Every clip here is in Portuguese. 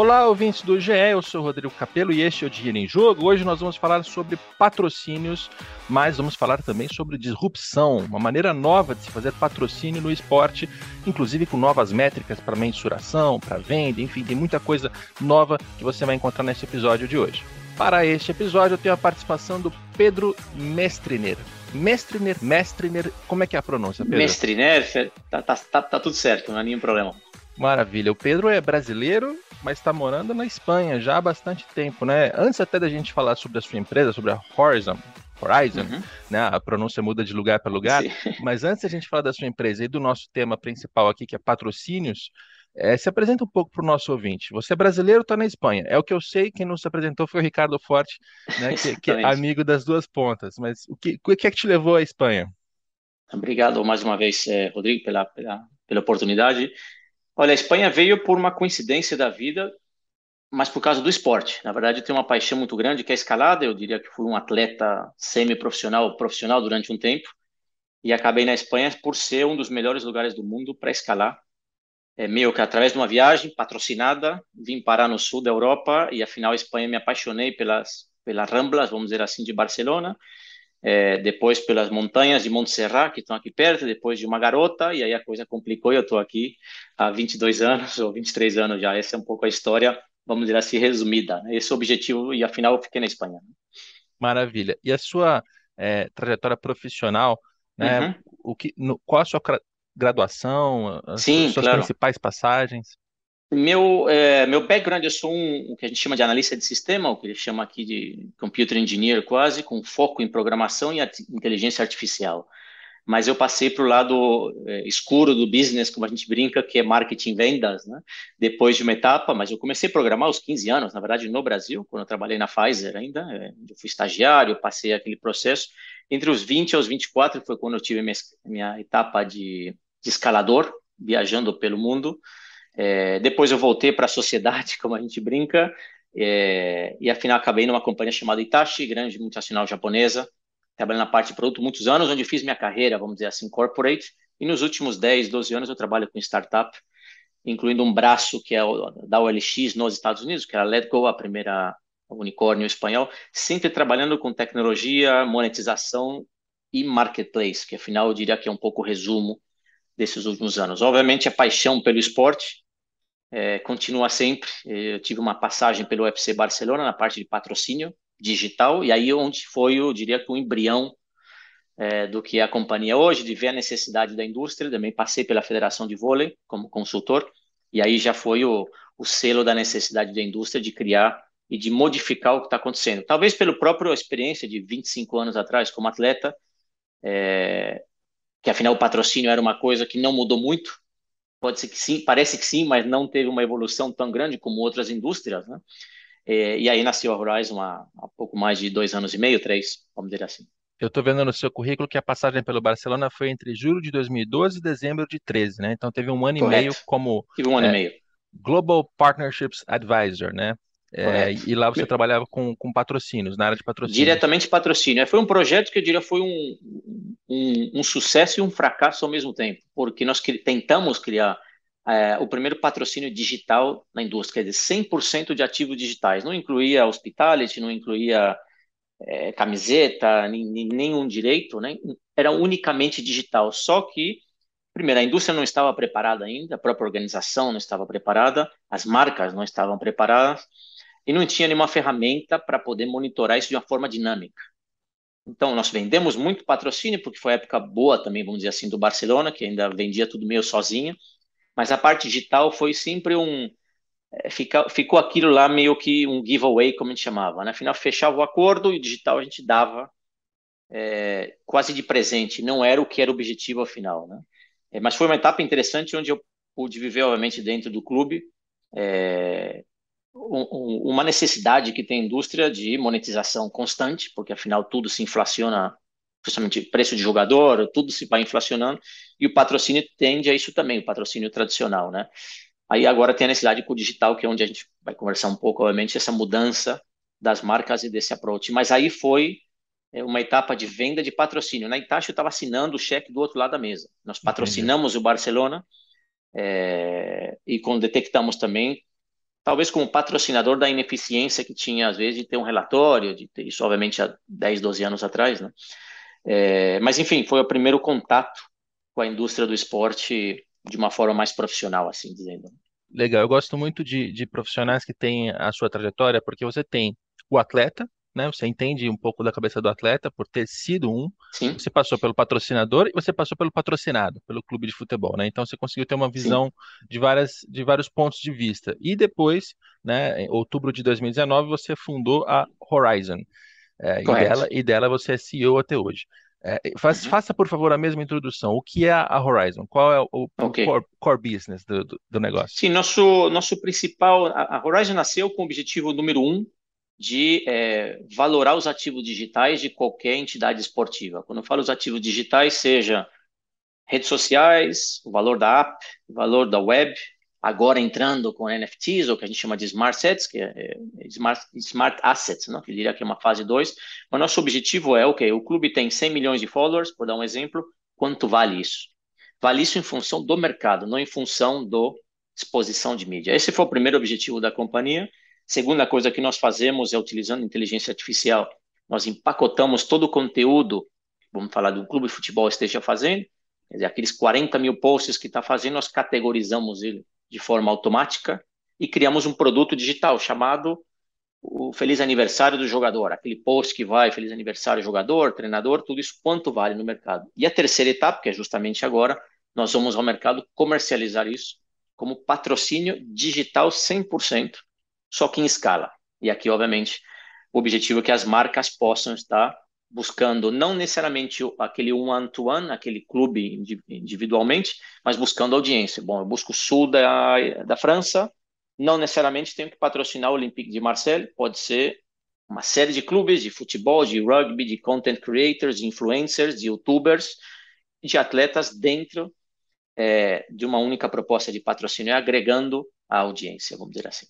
Olá, ouvintes do GE, eu sou Rodrigo Capello e este é o Dinheiro em Jogo. Hoje nós vamos falar sobre patrocínios, mas vamos falar também sobre disrupção, uma maneira nova de se fazer patrocínio no esporte, inclusive com novas métricas para mensuração, para venda, enfim, tem muita coisa nova que você vai encontrar nesse episódio de hoje. Para este episódio eu tenho a participação do Pedro Mestriner. Mestriner, Mestriner, como é que é a pronúncia, Pedro? Mestriner, tá, tá, tá, tá tudo certo, não há nenhum problema. Maravilha. O Pedro é brasileiro, mas está morando na Espanha já há bastante tempo, né? Antes até da gente falar sobre a sua empresa, sobre a Horizon, Horizon, uhum. né? A pronúncia muda de lugar para lugar. Sim. Mas antes da gente falar da sua empresa e do nosso tema principal aqui, que é patrocínios, é, se apresenta um pouco para o nosso ouvinte. Você é brasileiro, está na Espanha. É o que eu sei. Quem nos apresentou foi o Ricardo Forte, né, que, que, é amigo das duas pontas. Mas o que, o que é que te levou à Espanha? Obrigado mais uma vez, eh, Rodrigo, pela, pela, pela oportunidade. Olha, a Espanha veio por uma coincidência da vida, mas por causa do esporte. Na verdade, eu tenho uma paixão muito grande que é a escalada. Eu diria que fui um atleta semi-profissional, profissional durante um tempo, e acabei na Espanha por ser um dos melhores lugares do mundo para escalar. É meio que através de uma viagem patrocinada, vim parar no sul da Europa e afinal a Espanha me apaixonei pelas pelas ramblas, vamos dizer assim, de Barcelona é, depois pelas montanhas de Montserrat, que estão aqui perto, depois de uma garota, e aí a coisa complicou e eu estou aqui há 22 anos, ou 23 anos já. Essa é um pouco a história, vamos dizer assim, resumida. Né? Esse é o objetivo, e afinal eu fiquei na Espanha. Maravilha. E a sua é, trajetória profissional, né? Uhum. O que, no, qual a sua graduação, as Sim, suas claro. principais passagens? Meu, é, meu background, eu sou um, o que a gente chama de analista de sistema, o que ele chama aqui de computer engineer quase, com foco em programação e inteligência artificial. Mas eu passei para o lado é, escuro do business, como a gente brinca, que é marketing vendas, né? Depois de uma etapa, mas eu comecei a programar aos 15 anos, na verdade, no Brasil, quando eu trabalhei na Pfizer ainda, é, eu fui estagiário, passei aquele processo. Entre os 20 aos 24 foi quando eu tive minha, minha etapa de, de escalador, viajando pelo mundo, é, depois eu voltei para a sociedade, como a gente brinca, é, e afinal acabei numa companhia chamada Itachi, grande multinacional japonesa, trabalhando na parte de produto muitos anos, onde fiz minha carreira, vamos dizer assim, corporate, e nos últimos 10, 12 anos eu trabalho com startup, incluindo um braço que é da OLX nos Estados Unidos, que era a Letgo, a primeira unicórnio espanhol, sempre trabalhando com tecnologia, monetização e marketplace, que afinal eu diria que é um pouco o resumo desses últimos anos. Obviamente a paixão pelo esporte, é, continua sempre. Eu tive uma passagem pelo UFC Barcelona na parte de patrocínio digital, e aí onde foi, eu diria que o embrião é, do que é a companhia hoje, de ver a necessidade da indústria. Também passei pela Federação de Vôlei como consultor, e aí já foi o, o selo da necessidade da indústria de criar e de modificar o que está acontecendo. Talvez pela própria experiência de 25 anos atrás como atleta, é, que afinal o patrocínio era uma coisa que não mudou muito, Pode ser que sim, parece que sim, mas não teve uma evolução tão grande como outras indústrias, né? É, e aí nasceu a Horizon há, há pouco mais de dois anos e meio, três, vamos dizer assim. Eu estou vendo no seu currículo que a passagem pelo Barcelona foi entre julho de 2012 e dezembro de 13, né? Então teve um ano Correto. e meio como Tive um ano é, e meio. Global Partnerships Advisor, né? É, e lá você trabalhava com, com patrocínios, na área de patrocínio. Diretamente patrocínio. É, foi um projeto que eu diria foi um, um, um sucesso e um fracasso ao mesmo tempo, porque nós tentamos criar é, o primeiro patrocínio digital na indústria, quer dizer, 100% de ativos digitais. Não incluía hospitality, não incluía é, camiseta, nem, nenhum direito, né? era unicamente digital. Só que, primeiro, a indústria não estava preparada ainda, a própria organização não estava preparada, as marcas não estavam preparadas e não tinha nenhuma ferramenta para poder monitorar isso de uma forma dinâmica. Então, nós vendemos muito patrocínio, porque foi a época boa também, vamos dizer assim, do Barcelona, que ainda vendia tudo meio sozinho, mas a parte digital foi sempre um. É, fica, ficou aquilo lá meio que um giveaway, como a gente chamava. Né? Afinal, fechava o acordo e o digital a gente dava é, quase de presente, não era o que era o objetivo afinal. Né? É, mas foi uma etapa interessante onde eu pude viver, obviamente, dentro do clube, é, uma necessidade que tem a indústria de monetização constante, porque afinal tudo se inflaciona principalmente preço de jogador, tudo se vai inflacionando, e o patrocínio tende a isso também, o patrocínio tradicional, né? Aí agora tem a necessidade com o digital, que é onde a gente vai conversar um pouco, obviamente, essa mudança das marcas e desse approach. Mas aí foi é, uma etapa de venda de patrocínio. Na Itachi eu estava assinando o cheque do outro lado da mesa. Nós patrocinamos Entendi. o Barcelona é, e quando detectamos também, talvez como patrocinador da ineficiência que tinha às vezes de ter um relatório, de ter isso obviamente há 10, 12 anos atrás, né? É, mas enfim, foi o primeiro contato com a indústria do esporte de uma forma mais profissional, assim dizendo. Legal, eu gosto muito de, de profissionais que têm a sua trajetória, porque você tem o atleta, né? Você entende um pouco da cabeça do atleta por ter sido um. Sim. Você passou pelo patrocinador e você passou pelo patrocinado, pelo clube de futebol, né? Então você conseguiu ter uma visão de várias de vários pontos de vista. E depois, né, em outubro de 2019, você fundou a Horizon. É, e, dela, e dela você é CEO até hoje. É, faz, uhum. Faça, por favor, a mesma introdução. O que é a Horizon? Qual é o, okay. core, core, business do, do, do, negócio? Sim, nosso, nosso principal. A, Horizon nasceu com o objetivo número um de é, valorar os ativos digitais de qualquer entidade esportiva. Quando eu falo os ativos digitais, seja redes sociais, o valor da app, o valor da web, agora entrando com NFTs, ou que a gente chama de Smart Assets, que é, é Smart, smart Assets, não? que diria que é uma fase 2. Mas nosso objetivo é, ok, o clube tem 100 milhões de followers, por dar um exemplo, quanto vale isso? Vale isso em função do mercado, não em função do exposição de mídia. Esse foi o primeiro objetivo da companhia. Segunda coisa que nós fazemos é utilizando inteligência artificial, nós empacotamos todo o conteúdo, vamos falar do clube de futebol esteja fazendo, quer dizer, aqueles 40 mil posts que está fazendo, nós categorizamos ele de forma automática e criamos um produto digital chamado o Feliz Aniversário do Jogador, aquele post que vai Feliz Aniversário jogador, treinador, tudo isso quanto vale no mercado. E a terceira etapa, que é justamente agora, nós vamos ao mercado comercializar isso como patrocínio digital 100%, só que em escala. E aqui, obviamente, o objetivo é que as marcas possam estar buscando não necessariamente aquele one-to-one, -one, aquele clube individualmente, mas buscando audiência. Bom, eu busco o sul da, da França, não necessariamente tenho que patrocinar o Olympique de Marseille, pode ser uma série de clubes de futebol, de rugby, de content creators, de influencers, de youtubers, de atletas dentro é, de uma única proposta de patrocínio, agregando a audiência, vamos dizer assim.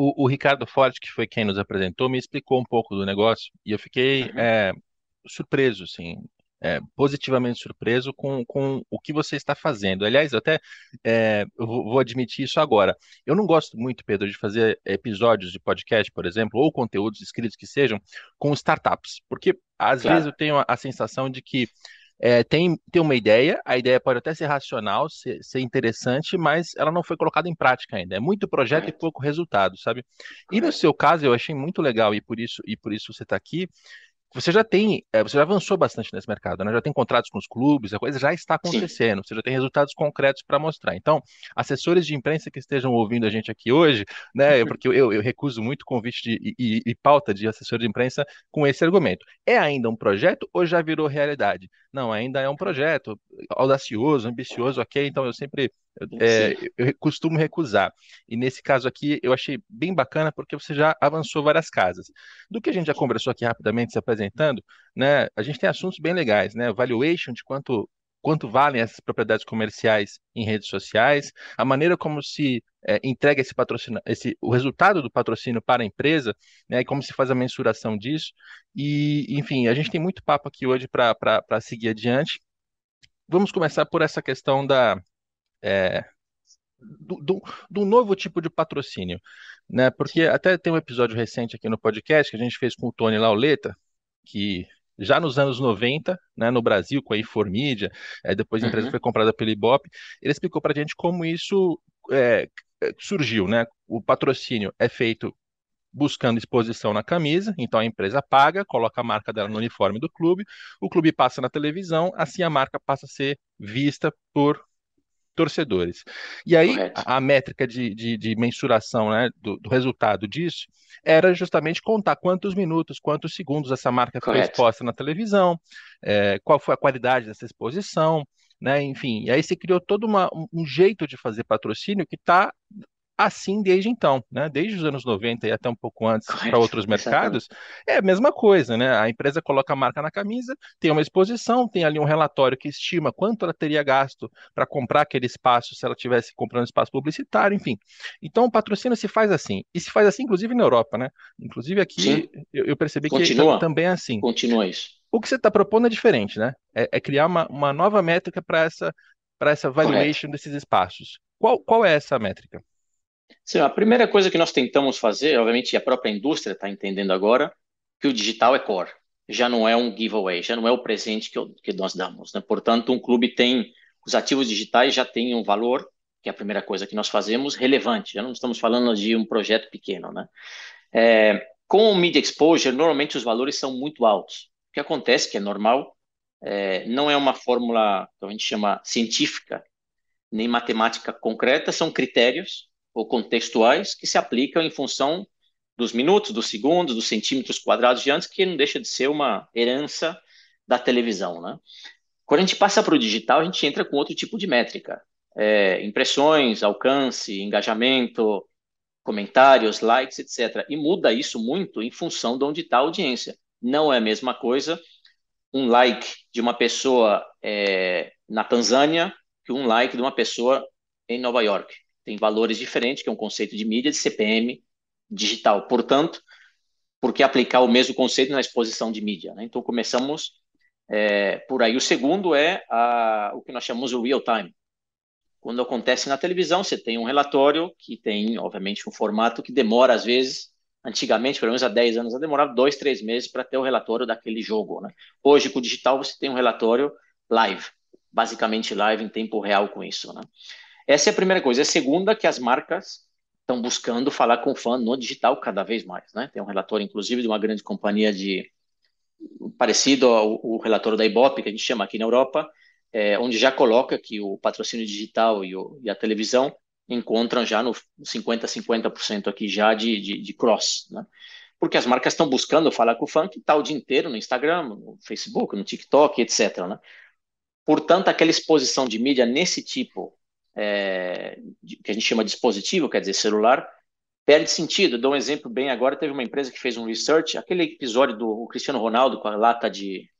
O, o, Ricardo Forte, que foi quem nos apresentou, me explicou um pouco do negócio e eu fiquei uhum. é, surpreso, assim, é, positivamente surpreso com, com o que você está fazendo. Aliás, eu até é, eu vou admitir isso agora. Eu não gosto muito, Pedro, de fazer episódios de podcast, por exemplo, ou conteúdos escritos que sejam com startups, porque às claro. vezes eu tenho a, a sensação de que é, tem, tem uma ideia, a ideia pode até ser racional, ser, ser, interessante, mas ela não foi colocada em prática ainda. É muito projeto e pouco resultado, sabe? E no seu caso, eu achei muito legal, e por isso, e por isso você está aqui, você já tem, é, você já avançou bastante nesse mercado, né? Já tem contratos com os clubes, a coisa já está acontecendo, Sim. você já tem resultados concretos para mostrar. Então, assessores de imprensa que estejam ouvindo a gente aqui hoje, né? Porque eu, eu, eu recuso muito convite de, e, e, pauta de assessor de imprensa com esse argumento. É ainda um projeto ou já virou realidade? Não, ainda é um projeto audacioso, ambicioso, ok? Então eu sempre é, eu costumo recusar. E nesse caso aqui, eu achei bem bacana porque você já avançou várias casas. Do que a gente já conversou aqui rapidamente se apresentando, né? A gente tem assuntos bem legais, né? Valuation de quanto quanto valem essas propriedades comerciais em redes sociais, a maneira como se é, entrega esse patrocínio, esse, o resultado do patrocínio para a empresa, né, e como se faz a mensuração disso. E, enfim, a gente tem muito papo aqui hoje para seguir adiante. Vamos começar por essa questão da, é, do, do, do, novo tipo de patrocínio, né? Porque até tem um episódio recente aqui no podcast que a gente fez com o Tony Lauleta, que já nos anos 90, né, no Brasil, com a Informídia, é, depois a empresa uhum. foi comprada pela Ibope, ele explicou para a gente como isso é, surgiu, né? O patrocínio é feito buscando exposição na camisa, então a empresa paga, coloca a marca dela no uniforme do clube, o clube passa na televisão, assim a marca passa a ser vista por torcedores. E aí, a, a, métrica de, de, de mensuração né, do, do, resultado disso era justamente contar quantos minutos, quantos segundos essa marca Correto. foi exposta na televisão, é, qual foi a qualidade dessa exposição, né, enfim. E aí se criou todo uma, um jeito de fazer patrocínio que está assim desde então, né? Desde os anos 90 e até um pouco antes para outros mercados, é a mesma coisa, né? A empresa coloca a marca na camisa, tem uma exposição, tem ali um relatório que estima quanto ela teria gasto para comprar aquele espaço se ela tivesse comprando espaço publicitário, enfim. Então o patrocínio se faz assim. E se faz assim, inclusive na Europa, né? Inclusive aqui eu, eu, percebi Continua. que também é assim. Continua isso. O que você está propondo é diferente, né? É, é criar uma, uma nova métrica para essa, essa valuation Correto. desses espaços. Qual, qual é essa métrica? Sim, a primeira coisa que nós tentamos fazer, obviamente a própria indústria está entendendo agora, que o digital é core, já não é um giveaway, já não é o presente que, eu, que nós damos. Né? Portanto, um clube tem, os ativos digitais já têm um valor, que é a primeira coisa que nós fazemos, relevante, já não estamos falando de um projeto pequeno. Né? É, com o Media Exposure, normalmente os valores são muito altos. O que acontece, que é normal, é, não é uma fórmula que a gente chama científica, nem matemática concreta, são critérios ou contextuais que se aplicam em função dos minutos, dos segundos, dos centímetros quadrados de antes, que não deixa de ser uma herança da televisão, né? Quando a gente passa para o digital, a gente entra com outro tipo de métrica. É, impressões, alcance, engajamento, comentários, likes, etc. E muda isso muito em função de onde está a audiência. Não é a mesma coisa um like de uma pessoa é, na Tanzânia que um like de uma pessoa em Nova York. Tem valores diferentes, que é um conceito de mídia, de CPM digital. Portanto, por que aplicar o mesmo conceito na exposição de mídia? Né? Então, começamos é, por aí. O segundo é a, o que nós chamamos de real time. Quando acontece na televisão, você tem um relatório que tem, obviamente, um formato que demora, às vezes, antigamente, pelo menos há 10 anos, demorava dois, três meses para ter o relatório daquele jogo. Né? Hoje, com o digital, você tem um relatório live basicamente live em tempo real com isso. Né? Essa é a primeira coisa. A segunda, que as marcas estão buscando falar com o fã no digital cada vez mais. Né? Tem um relatório, inclusive, de uma grande companhia de parecido ao, ao relatório da Ibope, que a gente chama aqui na Europa, é, onde já coloca que o patrocínio digital e, o, e a televisão encontram já no 50%, 50% aqui já de, de, de cross, né? Porque as marcas estão buscando falar com o fã que está o dia inteiro no Instagram, no Facebook, no TikTok, etc. Né? Portanto, aquela exposição de mídia nesse tipo, é, que a gente chama de dispositivo, quer dizer, celular, perde sentido. dou um exemplo bem agora, teve uma empresa que fez um research, aquele episódio do Cristiano Ronaldo com a lata de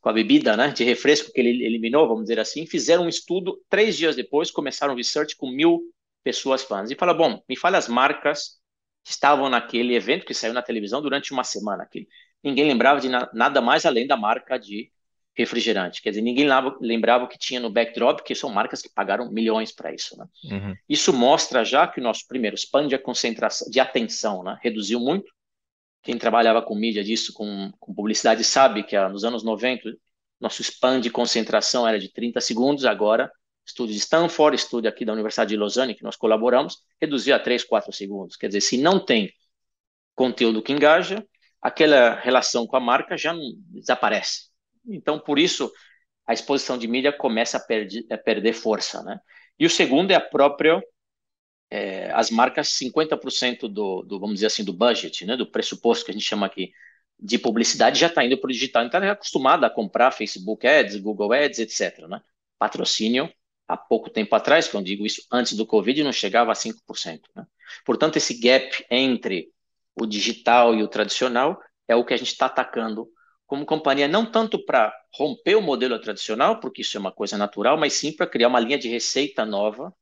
com a bebida, né, de refresco que ele eliminou, vamos dizer assim, fizeram um estudo, três dias depois, começaram o research com mil pessoas fãs. E fala, bom, me fala as marcas que estavam naquele evento que saiu na televisão durante uma semana. Que ninguém lembrava de na, nada mais além da marca de refrigerante. Quer dizer, ninguém lembrava o que tinha no backdrop, que são marcas que pagaram milhões para isso. Né? Uhum. Isso mostra já que o nosso primeiro span de concentração, de atenção, né, reduziu muito. Quem trabalhava com mídia disso, com, com publicidade, sabe que ah, nos anos 90 nosso span de concentração era de 30 segundos, agora estudo de Stanford, estudo aqui da Universidade de Lausanne, que nós colaboramos, reduziu a 3, 4 segundos. Quer dizer, se não tem conteúdo que engaja, aquela relação com a marca já desaparece. Então, por isso, a exposição de mídia começa a, perder, a perder força. Né? E o segundo é a própria, é, as marcas, 50% do, do, vamos dizer assim, do budget, né, do pressuposto que a gente chama aqui de publicidade já está indo para o digital. Então, é acostumado a comprar Facebook Ads, Google Ads, etc. Né? Patrocínio, há pouco tempo atrás, quando digo isso, antes do Covid, não chegava a 5%. Né? Portanto, esse gap entre o digital e o tradicional é o que a gente está atacando como companhia, não tanto para romper o modelo tradicional, porque isso é uma coisa natural, mas sim para criar uma linha de receita nova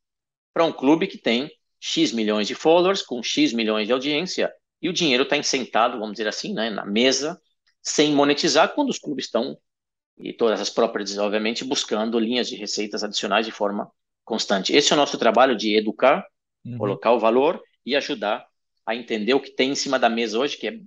para um clube que tem X milhões de followers, com X milhões de audiência, e o dinheiro está insentado, vamos dizer assim, né, na mesa, sem monetizar, quando os clubes estão, e todas as próprias, obviamente, buscando linhas de receitas adicionais de forma constante. Esse é o nosso trabalho de educar, uhum. colocar o valor e ajudar a entender o que tem em cima da mesa hoje, que é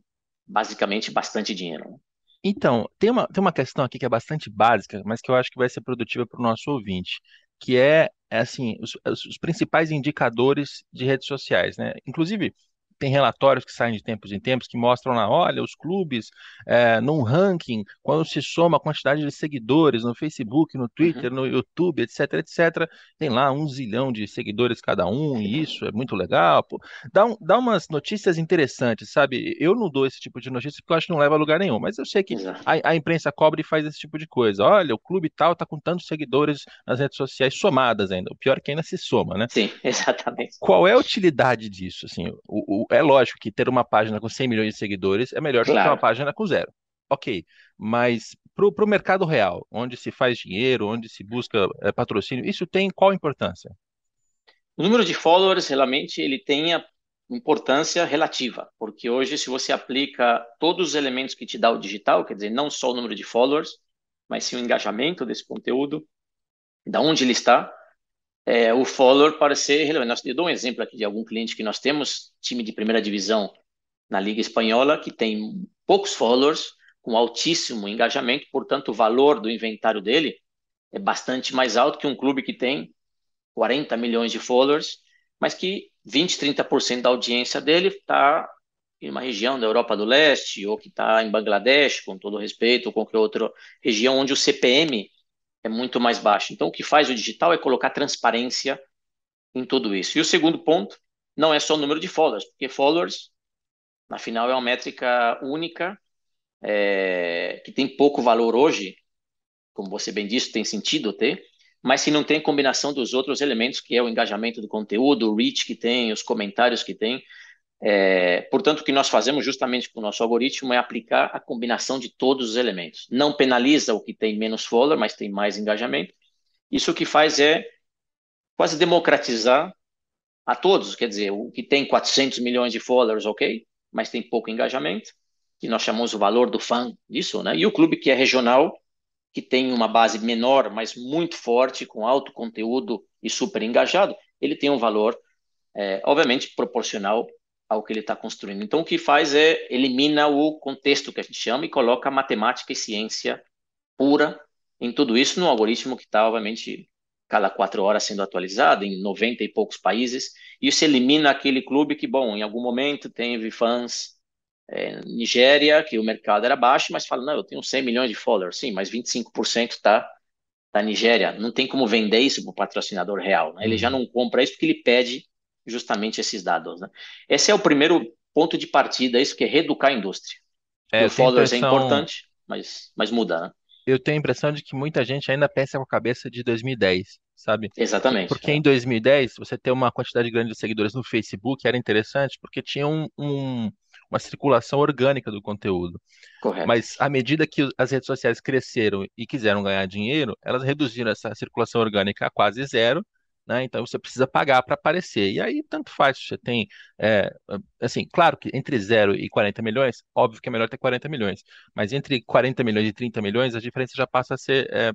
basicamente bastante dinheiro. Então, tem uma, tem uma questão aqui que é bastante básica, mas que eu acho que vai ser produtiva para o nosso ouvinte, que é, é assim, os, os principais indicadores de redes sociais, né? Inclusive, tem relatórios que saem de tempos em tempos que mostram lá, olha, os clubes é, num ranking, quando se soma a quantidade de seguidores no Facebook, no Twitter, uhum. no YouTube, etc, etc, tem lá um zilhão de seguidores cada um, e isso é muito legal. Pô. Dá, um, dá umas notícias interessantes, sabe? Eu não dou esse tipo de notícia porque eu acho que não leva a lugar nenhum, mas eu sei que a, a, imprensa cobre e faz esse tipo de coisa. Olha, o clube tal tá com tantos seguidores nas redes sociais somadas ainda. O pior é que ainda se soma, né? Sim, exatamente. Qual é a utilidade disso? Assim, o, o, é lógico que ter uma página com 100 milhões de seguidores é melhor claro. do que uma página com zero. Ok, mas para o mercado real, onde se faz dinheiro, onde se busca é, patrocínio, isso tem qual importância? O número de followers, realmente, ele tem a importância relativa, porque hoje, se você aplica todos os elementos que te dá o digital, quer dizer, não só o número de followers, mas sim o engajamento desse conteúdo, da onde ele está, é, o follower para ser relevante. Eu dou um exemplo aqui de algum cliente que nós temos, time de primeira divisão na Liga Espanhola, que tem poucos followers, com altíssimo engajamento, portanto, o valor do inventário dele é bastante mais alto que um clube que tem 40 milhões de followers, mas que 20, 30% da audiência dele está em uma região da Europa do Leste, ou que está em Bangladesh, com todo respeito, ou qualquer outra região onde o CPM é muito mais baixo. Então, o que faz o digital é colocar transparência em tudo isso. E o segundo ponto não é só o número de followers, porque followers, na final, é uma métrica única, é, que tem pouco valor hoje, como você bem disse, tem sentido ter, mas se não tem combinação dos outros elementos, que é o engajamento do conteúdo, o reach que tem, os comentários que tem. É, portanto, o que nós fazemos justamente com o nosso algoritmo é aplicar a combinação de todos os elementos. Não penaliza o que tem menos follower, mas tem mais engajamento. Isso que faz é quase democratizar a todos. Quer dizer, o que tem 400 milhões de followers, ok, mas tem pouco engajamento, que nós chamamos o valor do fã disso, né? E o clube que é regional, que tem uma base menor, mas muito forte, com alto conteúdo e super engajado, ele tem um valor, é, obviamente, proporcional ao que ele está construindo. Então, o que faz é elimina o contexto que a gente chama e coloca matemática e ciência pura em tudo isso no algoritmo que está, obviamente, cada quatro horas sendo atualizado em 90 e poucos países. Isso elimina aquele clube que, bom, em algum momento teve fãs é, Nigéria, que o mercado era baixo, mas fala, não, eu tenho 100 milhões de followers, sim, mas 25% está da Nigéria. Não tem como vender isso para o patrocinador real. Né? Ele já uhum. não compra isso porque ele pede justamente esses dados. Né? Esse é o primeiro ponto de partida, isso que é reeducar a indústria. É, o followers é impressão... é importante, mas, mas muda, né? Eu tenho a impressão de que muita gente ainda pensa com a cabeça de 2010, sabe? Exatamente. Porque é. em 2010, você ter uma quantidade grande de seguidores no Facebook era interessante, porque tinha um, um uma circulação orgânica do conteúdo. Correto. Mas à medida que as redes sociais cresceram e quiseram ganhar dinheiro, elas reduziram essa circulação orgânica a quase zero, né? Então você precisa pagar para aparecer. E aí tanto faz, você tem, é, assim, claro que entre 0 e 40 milhões, óbvio que é melhor ter 40 milhões, mas entre 40 milhões e 30 milhões, a diferença já passa a ser é,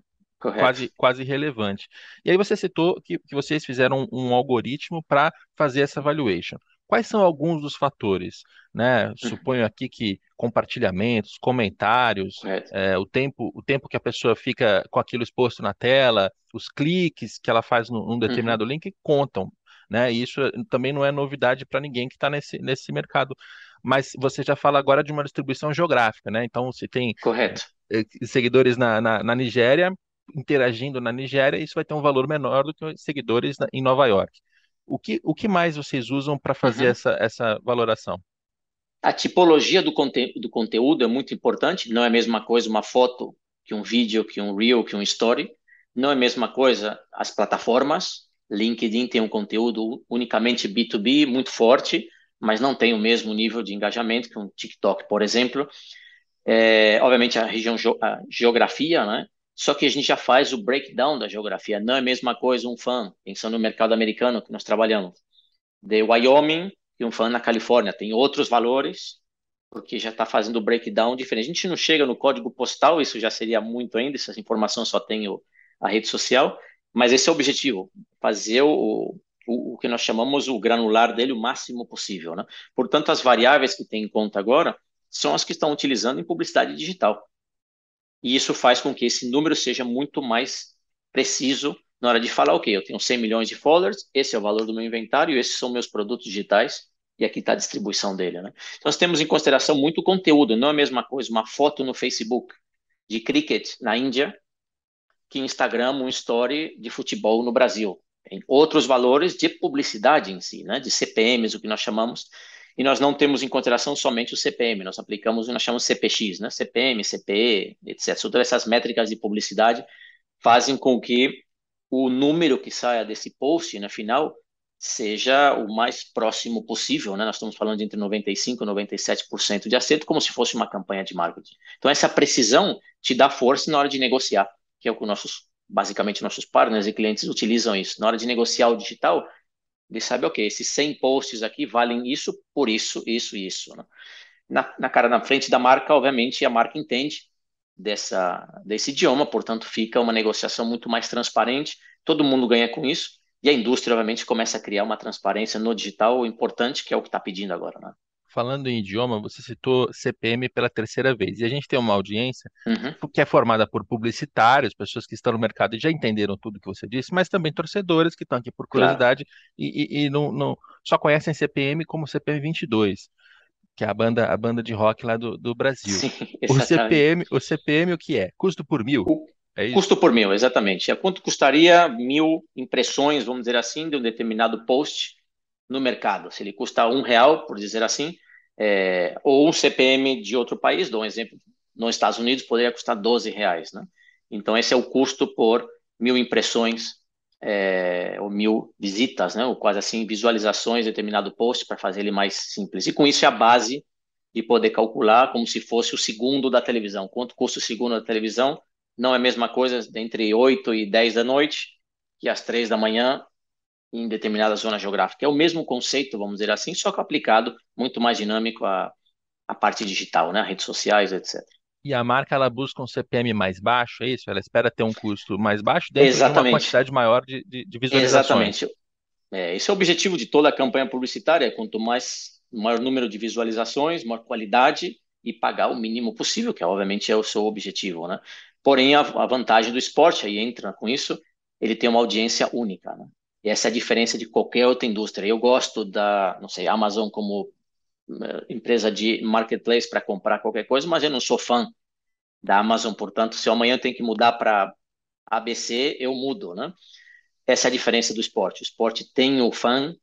quase, quase relevante. E aí você citou que, que vocês fizeram um, um algoritmo para fazer essa valuation. Quais são alguns dos fatores? Né? Uhum. Suponho aqui que compartilhamentos, comentários, é, o tempo, o tempo que a pessoa fica com aquilo exposto na tela, os cliques que ela faz num determinado uhum. link contam. Né? E isso também não é novidade para ninguém que está nesse, nesse mercado. Mas você já fala agora de uma distribuição geográfica, né? Então, se tem Correto. Eh, seguidores na, na, na Nigéria, interagindo na Nigéria, isso vai ter um valor menor do que seguidores na, em Nova York. O que, o que mais vocês usam para fazer uhum. essa, essa valoração? A tipologia do, conte do conteúdo é muito importante. Não é a mesma coisa uma foto que um vídeo, que um reel, que um story. Não é a mesma coisa as plataformas. LinkedIn tem um conteúdo unicamente B2B muito forte, mas não tem o mesmo nível de engajamento que um TikTok, por exemplo. É, obviamente a região a geografia, né? Só que a gente já faz o breakdown da geografia. Não é a mesma coisa um fã, pensando no mercado americano que nós trabalhamos, de Wyoming e um fã na Califórnia. Tem outros valores, porque já está fazendo o breakdown diferente. A gente não chega no código postal, isso já seria muito ainda, essa informação só tem o, a rede social, mas esse é o objetivo, fazer o, o, o, que nós chamamos o granular dele o máximo possível. Né? Portanto, as variáveis que tem em conta agora são as que estão utilizando em publicidade digital. E isso faz com que esse número seja muito mais preciso na hora de falar, ok, eu tenho 100 milhões de followers, esse é o valor do meu inventário, esses são meus produtos digitais, e aqui está a distribuição dele. Né? Então, nós temos em consideração muito conteúdo, não é a mesma coisa uma foto no Facebook de cricket na Índia que Instagram um story de futebol no Brasil. Tem outros valores de publicidade em si, né? de CPMs, o que nós chamamos, e nós não temos em consideração somente o CPM, nós aplicamos nós chamamos CPX, né? CPM, CPE, etc. Todas essas métricas de publicidade fazem com que o número que saia desse post, no final, seja o mais próximo possível, né? Nós estamos falando de entre 95 e 97% de acerto, como se fosse uma campanha de marketing. Então essa precisão te dá força na hora de negociar, que é o que nossos, basicamente nossos partners e clientes utilizam isso. Na hora de negociar o digital, ele sabe, ok, esses 100 posts aqui valem isso por isso, isso e isso. Né? Na, na cara, na frente da marca, obviamente, a marca entende dessa, desse idioma, portanto, fica uma negociação muito mais transparente, todo mundo ganha com isso, e a indústria, obviamente, começa a criar uma transparência no digital importante, que é o que está pedindo agora. Né? Falando em idioma, você citou CPM pela terceira vez, e a gente tem uma audiência uhum. que é formada por publicitários, pessoas que estão no mercado e já entenderam tudo que você disse, mas também torcedores que estão aqui por curiosidade claro. e, e, e não, não, só conhecem CPM como CPM 22 que é a banda, a banda de rock lá do, do Brasil. Sim, o CPM, o CPM o que é? Custo por mil? O é custo por mil, exatamente. É quanto custaria mil impressões, vamos dizer assim, de um determinado post no mercado? Se ele custa um real, por dizer assim, é, ou um CPM de outro país, dou um exemplo, nos Estados Unidos poderia custar 12 reais, né? Então esse é o custo por mil impressões é, ou mil visitas, né, ou quase assim, visualizações de determinado post para fazer ele mais simples. E com isso é a base de poder calcular como se fosse o segundo da televisão. Quanto custa o segundo da televisão? Não é a mesma coisa entre 8 e 10 da noite que às 3 da manhã em determinada zona geográfica. É o mesmo conceito, vamos dizer assim, só que aplicado muito mais dinâmico à, à parte digital, né, redes sociais, etc. E a marca ela busca um CPM mais baixo, é isso? Ela espera ter um custo mais baixo dentro Exatamente. de uma quantidade maior de, de, de visualizações. Exatamente. É, esse é o objetivo de toda a campanha publicitária. Quanto mais maior número de visualizações, maior qualidade e pagar o mínimo possível, que obviamente é o seu objetivo, né? Porém, a, a vantagem do esporte aí entra com isso, ele tem uma audiência única, né? E essa é a diferença de qualquer outra indústria. Eu gosto da, não sei, Amazon como eh, empresa de marketplace para comprar qualquer coisa, mas eu não sou fã da Amazon, portanto, se amanhã eu tenho que mudar para ABC, eu mudo, né? Essa é a diferença do esporte. O esporte tem o fã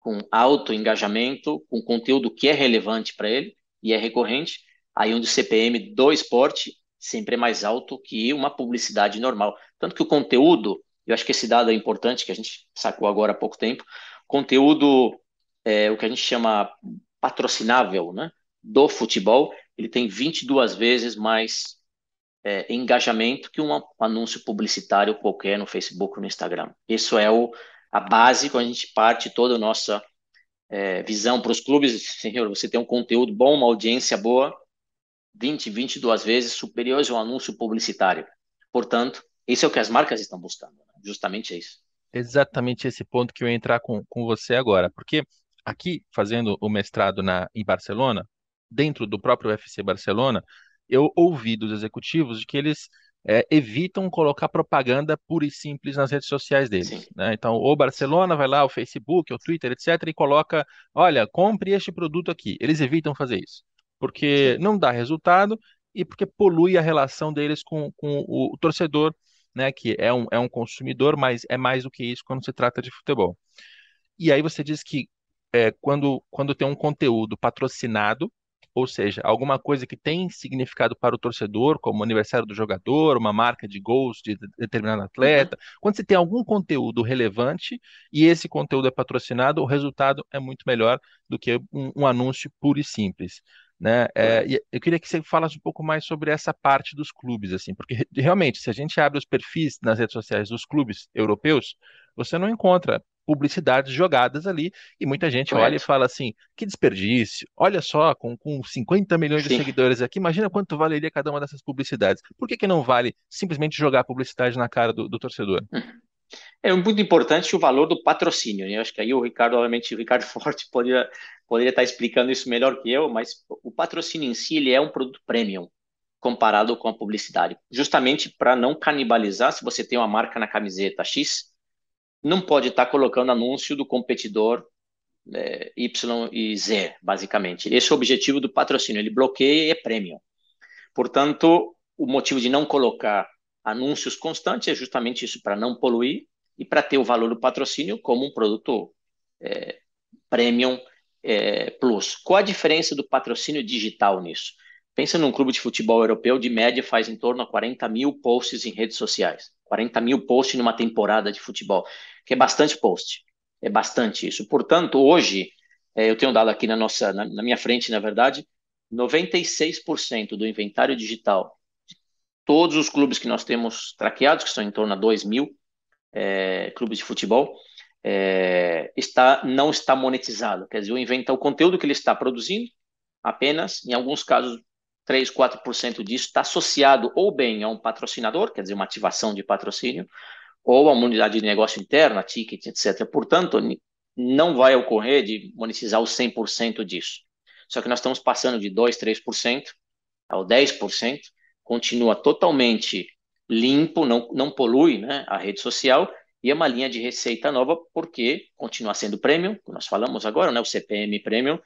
com alto engajamento, com conteúdo que é relevante para ele e é recorrente, aí onde o CPM do esporte sempre é mais alto que uma publicidade normal. Tanto que o conteúdo, eu acho que esse dado é importante, que a gente sacou agora há pouco tempo, conteúdo, é, o que a gente chama patrocinável né, do futebol, ele tem 22 vezes mais é, engajamento que um anúncio publicitário qualquer no Facebook ou no Instagram. Isso é o, a base quando a gente parte toda a nossa é, visão para os clubes. Senhor, você tem um conteúdo bom, uma audiência boa, 20, 22 vezes superiores ao anúncio publicitário. Portanto, isso é o que as marcas estão buscando. Né? Justamente é isso. Exatamente esse ponto que eu ia entrar com, com você agora, porque aqui, fazendo o mestrado na, em Barcelona, dentro do próprio UFC Barcelona, eu ouvi dos executivos de que eles é, evitam colocar propaganda pura e simples nas redes sociais deles. Né? Então, o Barcelona vai lá, o Facebook, o Twitter, etc., e coloca: olha, compre este produto aqui. Eles evitam fazer isso, porque Sim. não dá resultado e porque polui a relação deles com, com o, o torcedor, né, que é um, é um consumidor, mas é mais do que isso quando se trata de futebol. E aí você diz que é, quando, quando tem um conteúdo patrocinado, ou seja, alguma coisa que tem significado para o torcedor, como o aniversário do jogador, uma marca de gols de determinado atleta, uhum. quando você tem algum conteúdo relevante e esse conteúdo é patrocinado, o resultado é muito melhor do que um, um anúncio puro e simples. Né? É, eu queria que você falasse um pouco mais sobre essa parte dos clubes, assim, porque realmente, se a gente abre os perfis nas redes sociais dos clubes europeus, você não encontra publicidades jogadas ali, e muita gente Correto. olha e fala assim, que desperdício, olha só, com, com 50 milhões de Sim. seguidores aqui, imagina quanto valeria cada uma dessas publicidades. Por que, que não vale simplesmente jogar publicidade na cara do, do torcedor? É muito importante o valor do patrocínio, né? Acho que aí o Ricardo, obviamente, o Ricardo Forte poderia, poderia estar explicando isso melhor que eu, mas o patrocínio em si, ele é um produto premium comparado com a publicidade, justamente para não canibalizar, se você tem uma marca na camiseta X, não pode estar colocando anúncio do competidor é, Y e Z, basicamente. Esse é o objetivo do patrocínio, ele bloqueia e é premium. Portanto, o motivo de não colocar anúncios constantes é justamente isso, para não poluir e para ter o valor do patrocínio como um produto é, premium é, plus. Qual a diferença do patrocínio digital nisso? Pensa num clube de futebol europeu, de média faz em torno a 40 mil posts em redes sociais. 40 mil posts numa temporada de futebol, que é bastante post. É bastante isso. Portanto, hoje, é, eu tenho dado aqui na, nossa, na, na minha frente, na verdade, 96% do inventário digital de todos os clubes que nós temos traqueados, que são em torno a 2 mil é, clubes de futebol, é, está, não está monetizado. Quer dizer, o inventa o conteúdo que ele está produzindo, apenas, em alguns casos, 3, 4% disso está associado ou bem a um patrocinador, quer dizer, uma ativação de patrocínio, ou a uma unidade de negócio interna, ticket, etc. Portanto, não vai ocorrer de monetizar os 100% disso. Só que nós estamos passando de 2, 3% ao 10%, continua totalmente limpo, não, não polui né, a rede social, e é uma linha de receita nova, porque continua sendo premium, nós falamos agora, né, o CPM premium,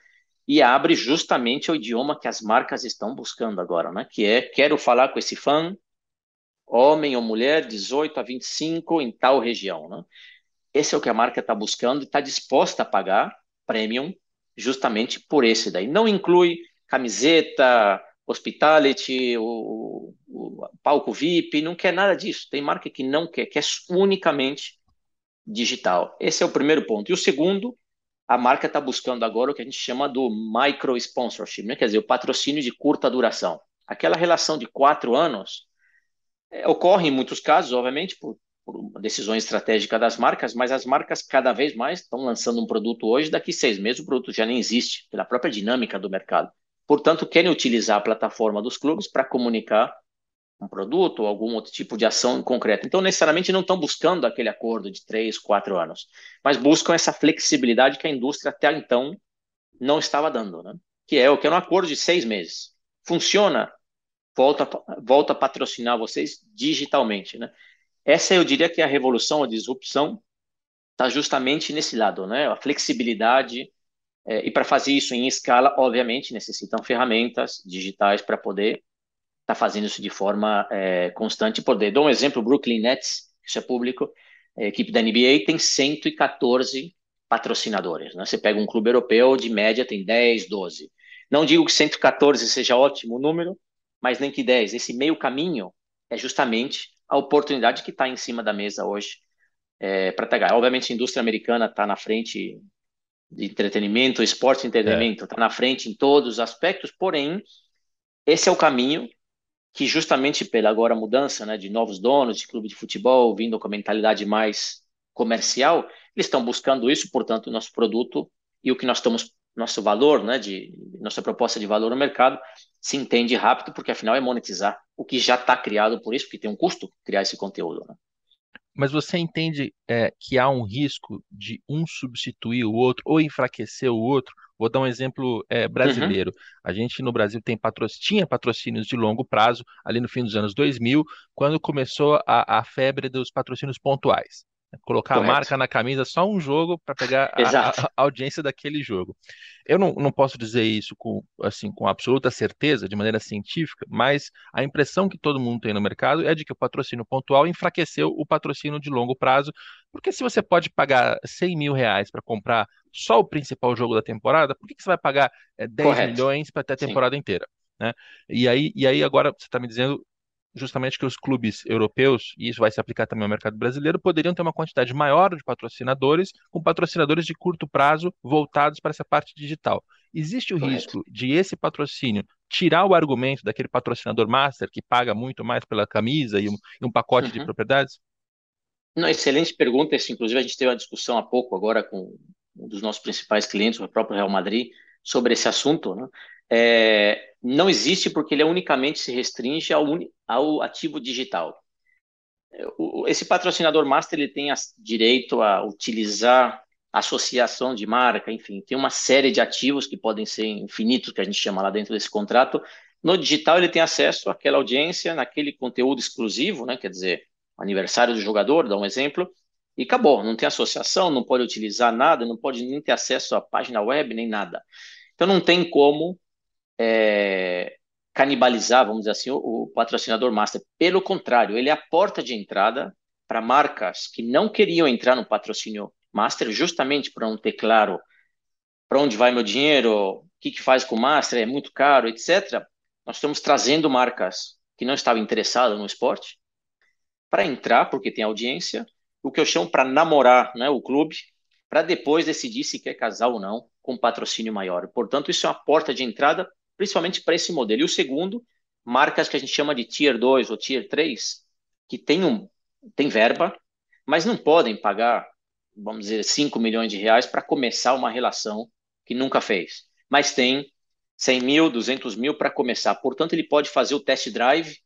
e abre justamente o idioma que as marcas estão buscando agora, né? Que é quero falar com esse fã, homem ou mulher, 18 a 25 em tal região, né? Esse é o que a marca está buscando e está disposta a pagar premium justamente por esse daí. Não inclui camiseta, hospitality, o, palco VIP, não quer nada disso. Tem marca que não quer, quer unicamente digital. Esse é o primeiro ponto. E o segundo a marca está buscando agora o que a gente chama do micro sponsorship, né? quer dizer, o patrocínio de curta duração. Aquela relação de quatro anos é, ocorre em muitos casos, obviamente, por, por decisões estratégicas das marcas, mas as marcas cada vez mais estão lançando um produto hoje, daqui seis meses o produto já nem existe, pela própria dinâmica do mercado. Portanto, querem utilizar a plataforma dos clubes para comunicar um produto ou algum outro tipo de ação concreta. Então, necessariamente não estão buscando aquele acordo de três, quatro anos, mas buscam essa flexibilidade que a indústria até então não estava dando, né? que é o que é um acordo de seis meses. Funciona, volta, volta a patrocinar vocês digitalmente. Né? Essa eu diria que é a revolução, a disrupção, está justamente nesse lado, né? a flexibilidade, é, e para fazer isso em escala, obviamente, necessitam ferramentas digitais para poder está fazendo isso de forma é, constante e poder. Dou um exemplo, o Brooklyn Nets, isso é público, a equipe da NBA tem 114 patrocinadores. Né? Você pega um clube europeu, de média tem 10, 12. Não digo que 114 seja ótimo número, mas nem que 10. Esse meio caminho é justamente a oportunidade que está em cima da mesa hoje é, para pegar. Obviamente, a indústria americana está na frente de entretenimento, esporte e entretenimento, está é. na frente em todos os aspectos, porém, esse é o caminho que justamente pela agora mudança né, de novos donos de clube de futebol, vindo com a mentalidade mais comercial, eles estão buscando isso, portanto, o nosso produto e o que nós estamos, nosso valor, né, de nossa proposta de valor no mercado, se entende rápido, porque afinal é monetizar o que já está criado por isso, porque tem um custo criar esse conteúdo. Né? Mas você entende é, que há um risco de um substituir o outro ou enfraquecer o outro? Vou dar um exemplo é, brasileiro. Uhum. A gente no Brasil tem tinha patrocínios de longo prazo ali no fim dos anos 2000, quando começou a, a febre dos patrocínios pontuais. Colocar Correto. a marca na camisa só um jogo para pegar a, a, audiência daquele jogo. Eu não, não posso dizer isso com, assim, com absoluta certeza, de maneira científica, mas a impressão que todo mundo tem no mercado é de que o patrocínio pontual enfraqueceu o patrocínio de longo prazo, porque se você pode pagar 100 mil reais para comprar só o principal jogo da temporada, por que, que você vai pagar é, 10 Correto. milhões para ter a temporada Sim. inteira? Né? E aí, e aí agora você está me dizendo justamente que os clubes europeus, e isso vai se aplicar também ao mercado brasileiro, poderiam ter uma quantidade maior de patrocinadores, com patrocinadores de curto prazo voltados para essa parte digital. Existe o Correto. risco de esse patrocínio tirar o argumento daquele patrocinador master que paga muito mais pela camisa e um, e um pacote uhum. de propriedades? Não, excelente pergunta. Esse, inclusive, a gente teve uma discussão há pouco agora com um dos nossos principais clientes, o próprio Real Madrid, sobre esse assunto. Né? É, não existe porque ele unicamente se restringe ao, ao ativo digital. Esse patrocinador master ele tem direito a utilizar associação de marca, enfim, tem uma série de ativos que podem ser infinitos, que a gente chama lá dentro desse contrato. No digital, ele tem acesso àquela audiência, naquele conteúdo exclusivo, né? quer dizer, aniversário do jogador, dá um exemplo, E acabou, não tem associação, não pode utilizar nada, não pode nem ter acesso à página web, nem nada. Então não tem como é, canibalizar, vamos dizer assim, o, o patrocinador master. Pelo contrário, ele é a porta de entrada para marcas que não queriam entrar no patrocínio master, justamente para não ter claro para onde vai meu dinheiro, o que, que faz com o master, é muito caro, etc. Nós estamos trazendo marcas que não estavam interessadas no esporte para entrar, porque tem audiência, o que eu chamo para namorar né, o clube, para depois decidir se quer casar ou não com patrocínio maior. Portanto, isso é uma porta de entrada, principalmente para esse modelo. E o segundo, marcas que a gente chama de Tier 2 ou Tier 3, que tem, um, tem verba, mas não podem pagar, vamos dizer, 5 milhões de reais para começar uma relação que nunca fez. Mas tem 100 mil, 200 mil para começar. Portanto, ele pode fazer o test drive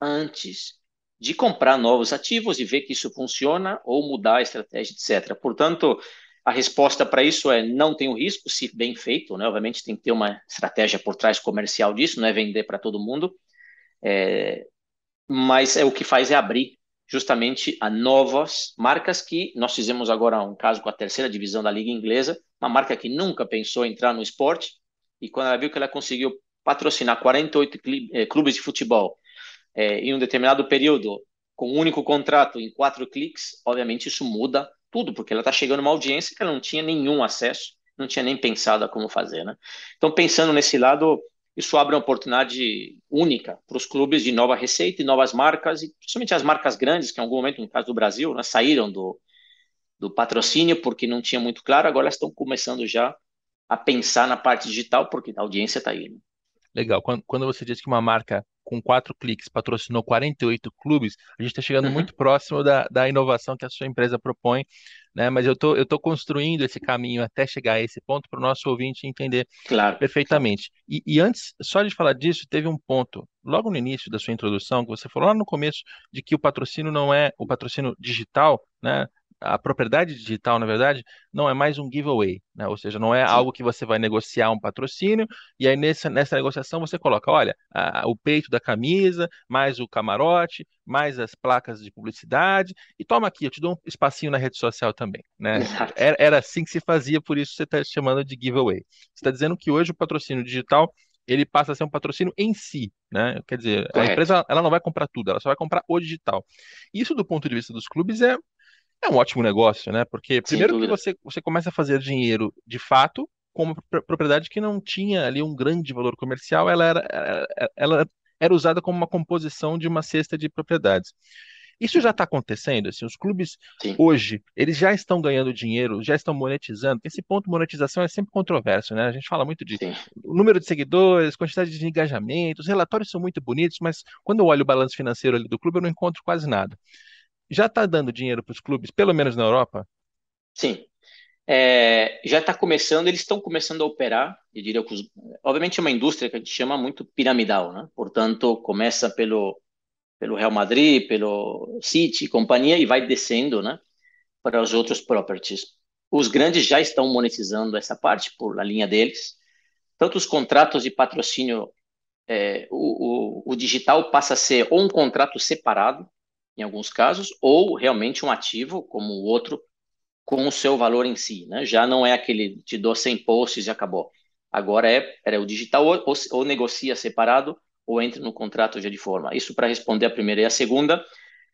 antes de comprar novos ativos e ver que isso funciona ou mudar a estratégia, etc. Portanto, a resposta para isso é não tem o risco, se bem feito, né? Obviamente tem que ter uma estratégia por trás comercial disso, não é vender para todo mundo, é... mas é o que faz é abrir justamente a novas marcas que nós fizemos agora um caso com a terceira divisão da liga inglesa, uma marca que nunca pensou em entrar no esporte e quando ela viu que ela conseguiu patrocinar 48 eh, clubes de futebol é, em um determinado período, com um único contrato em quatro cliques, obviamente isso muda tudo, porque ela está chegando uma audiência que ela não tinha nenhum acesso, não tinha nem pensado a como fazer, né? Então, pensando nesse lado, isso abre uma oportunidade única para os clubes de nova receita e novas marcas, e principalmente as marcas grandes, que em algum momento, no caso do Brasil, né, saíram do, do patrocínio porque não tinha muito claro, agora estão começando já a pensar na parte digital, porque a audiência está aí. Né? Legal. Quando, quando você diz que uma marca com quatro cliques patrocinou 48 clubes, a gente está chegando uhum. muito próximo da, da inovação que a sua empresa propõe, né? Mas eu tô, eu tô construindo esse caminho até chegar a esse ponto para o nosso ouvinte entender claro. perfeitamente. E, e, antes, só de falar disso, teve um ponto, logo no início da sua introdução, que você falou lá no começo, de que o patrocínio não é o patrocínio digital, né? A propriedade digital, na verdade, não é mais um giveaway, né? Ou seja, não é Sim. algo que você vai negociar um patrocínio e aí nessa, nessa negociação você coloca, olha, a, o peito da camisa, mais o camarote, mais as placas de publicidade e toma aqui, eu te dou um espacinho na rede social também, né? Era, era assim que se fazia, por isso você está chamando de giveaway. Você está dizendo que hoje o patrocínio digital ele passa a ser um patrocínio em si, né? Quer dizer, Correto. a empresa ela não vai comprar tudo, ela só vai comprar o digital. Isso do ponto de vista dos clubes é é um ótimo negócio, né? Porque primeiro que você, você começa a fazer dinheiro de fato com uma propriedade que não tinha ali um grande valor comercial, ela era, ela era usada como uma composição de uma cesta de propriedades. Isso já está acontecendo, assim, os clubes Sim. hoje, eles já estão ganhando dinheiro, já estão monetizando. Esse ponto de monetização é sempre controverso, né? A gente fala muito de número de seguidores, quantidade de engajamento, os relatórios são muito bonitos, mas quando eu olho o balanço financeiro ali do clube, eu não encontro quase nada já está dando dinheiro para os clubes, pelo menos na Europa? Sim. É, já está começando, eles estão começando a operar, eu diria que, os, obviamente é uma indústria que a gente chama muito piramidal, né? Portanto, começa pelo, pelo Real Madrid, pelo City, companhia, e vai descendo, né? Para os outros properties. Os grandes já estão monetizando essa parte por a linha deles. Tanto os contratos de patrocínio, é, o, o, o digital passa a ser ou um contrato separado, em alguns casos, ou realmente um ativo, como o outro, com o seu valor em si. Né? Já não é aquele te dou 100 posts e acabou. Agora é, é o digital ou, ou, ou, negocia separado ou entra no contrato já de forma. Isso para responder a primeira. E a segunda,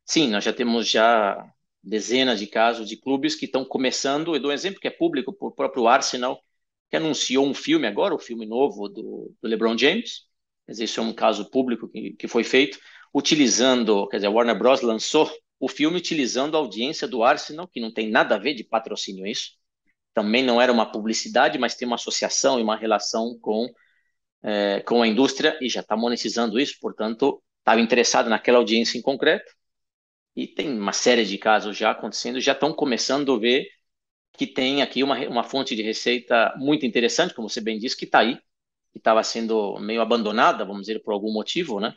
sim, nós já temos já dezenas de casos de clubes que estão começando. Eu dou um exemplo que é público, o próprio Arsenal, que anunciou um filme agora, o filme novo do, do LeBron James. Mas isso é um caso público que, que foi feito utilizando, quer dizer, a Warner Bros. lançou o filme utilizando a audiência do Arsenal, que não tem nada a ver de patrocínio isso. Também não era uma publicidade, mas tem uma associação e uma relação com, é, com a indústria e já está monetizando isso, portanto, estava interessado naquela audiência em concreto. E tem uma série de casos já acontecendo, já estão começando a ver que tem aqui uma, uma fonte de receita muito interessante, como você bem disse, que está aí, que estava sendo meio abandonada, vamos dizer, por algum motivo, né?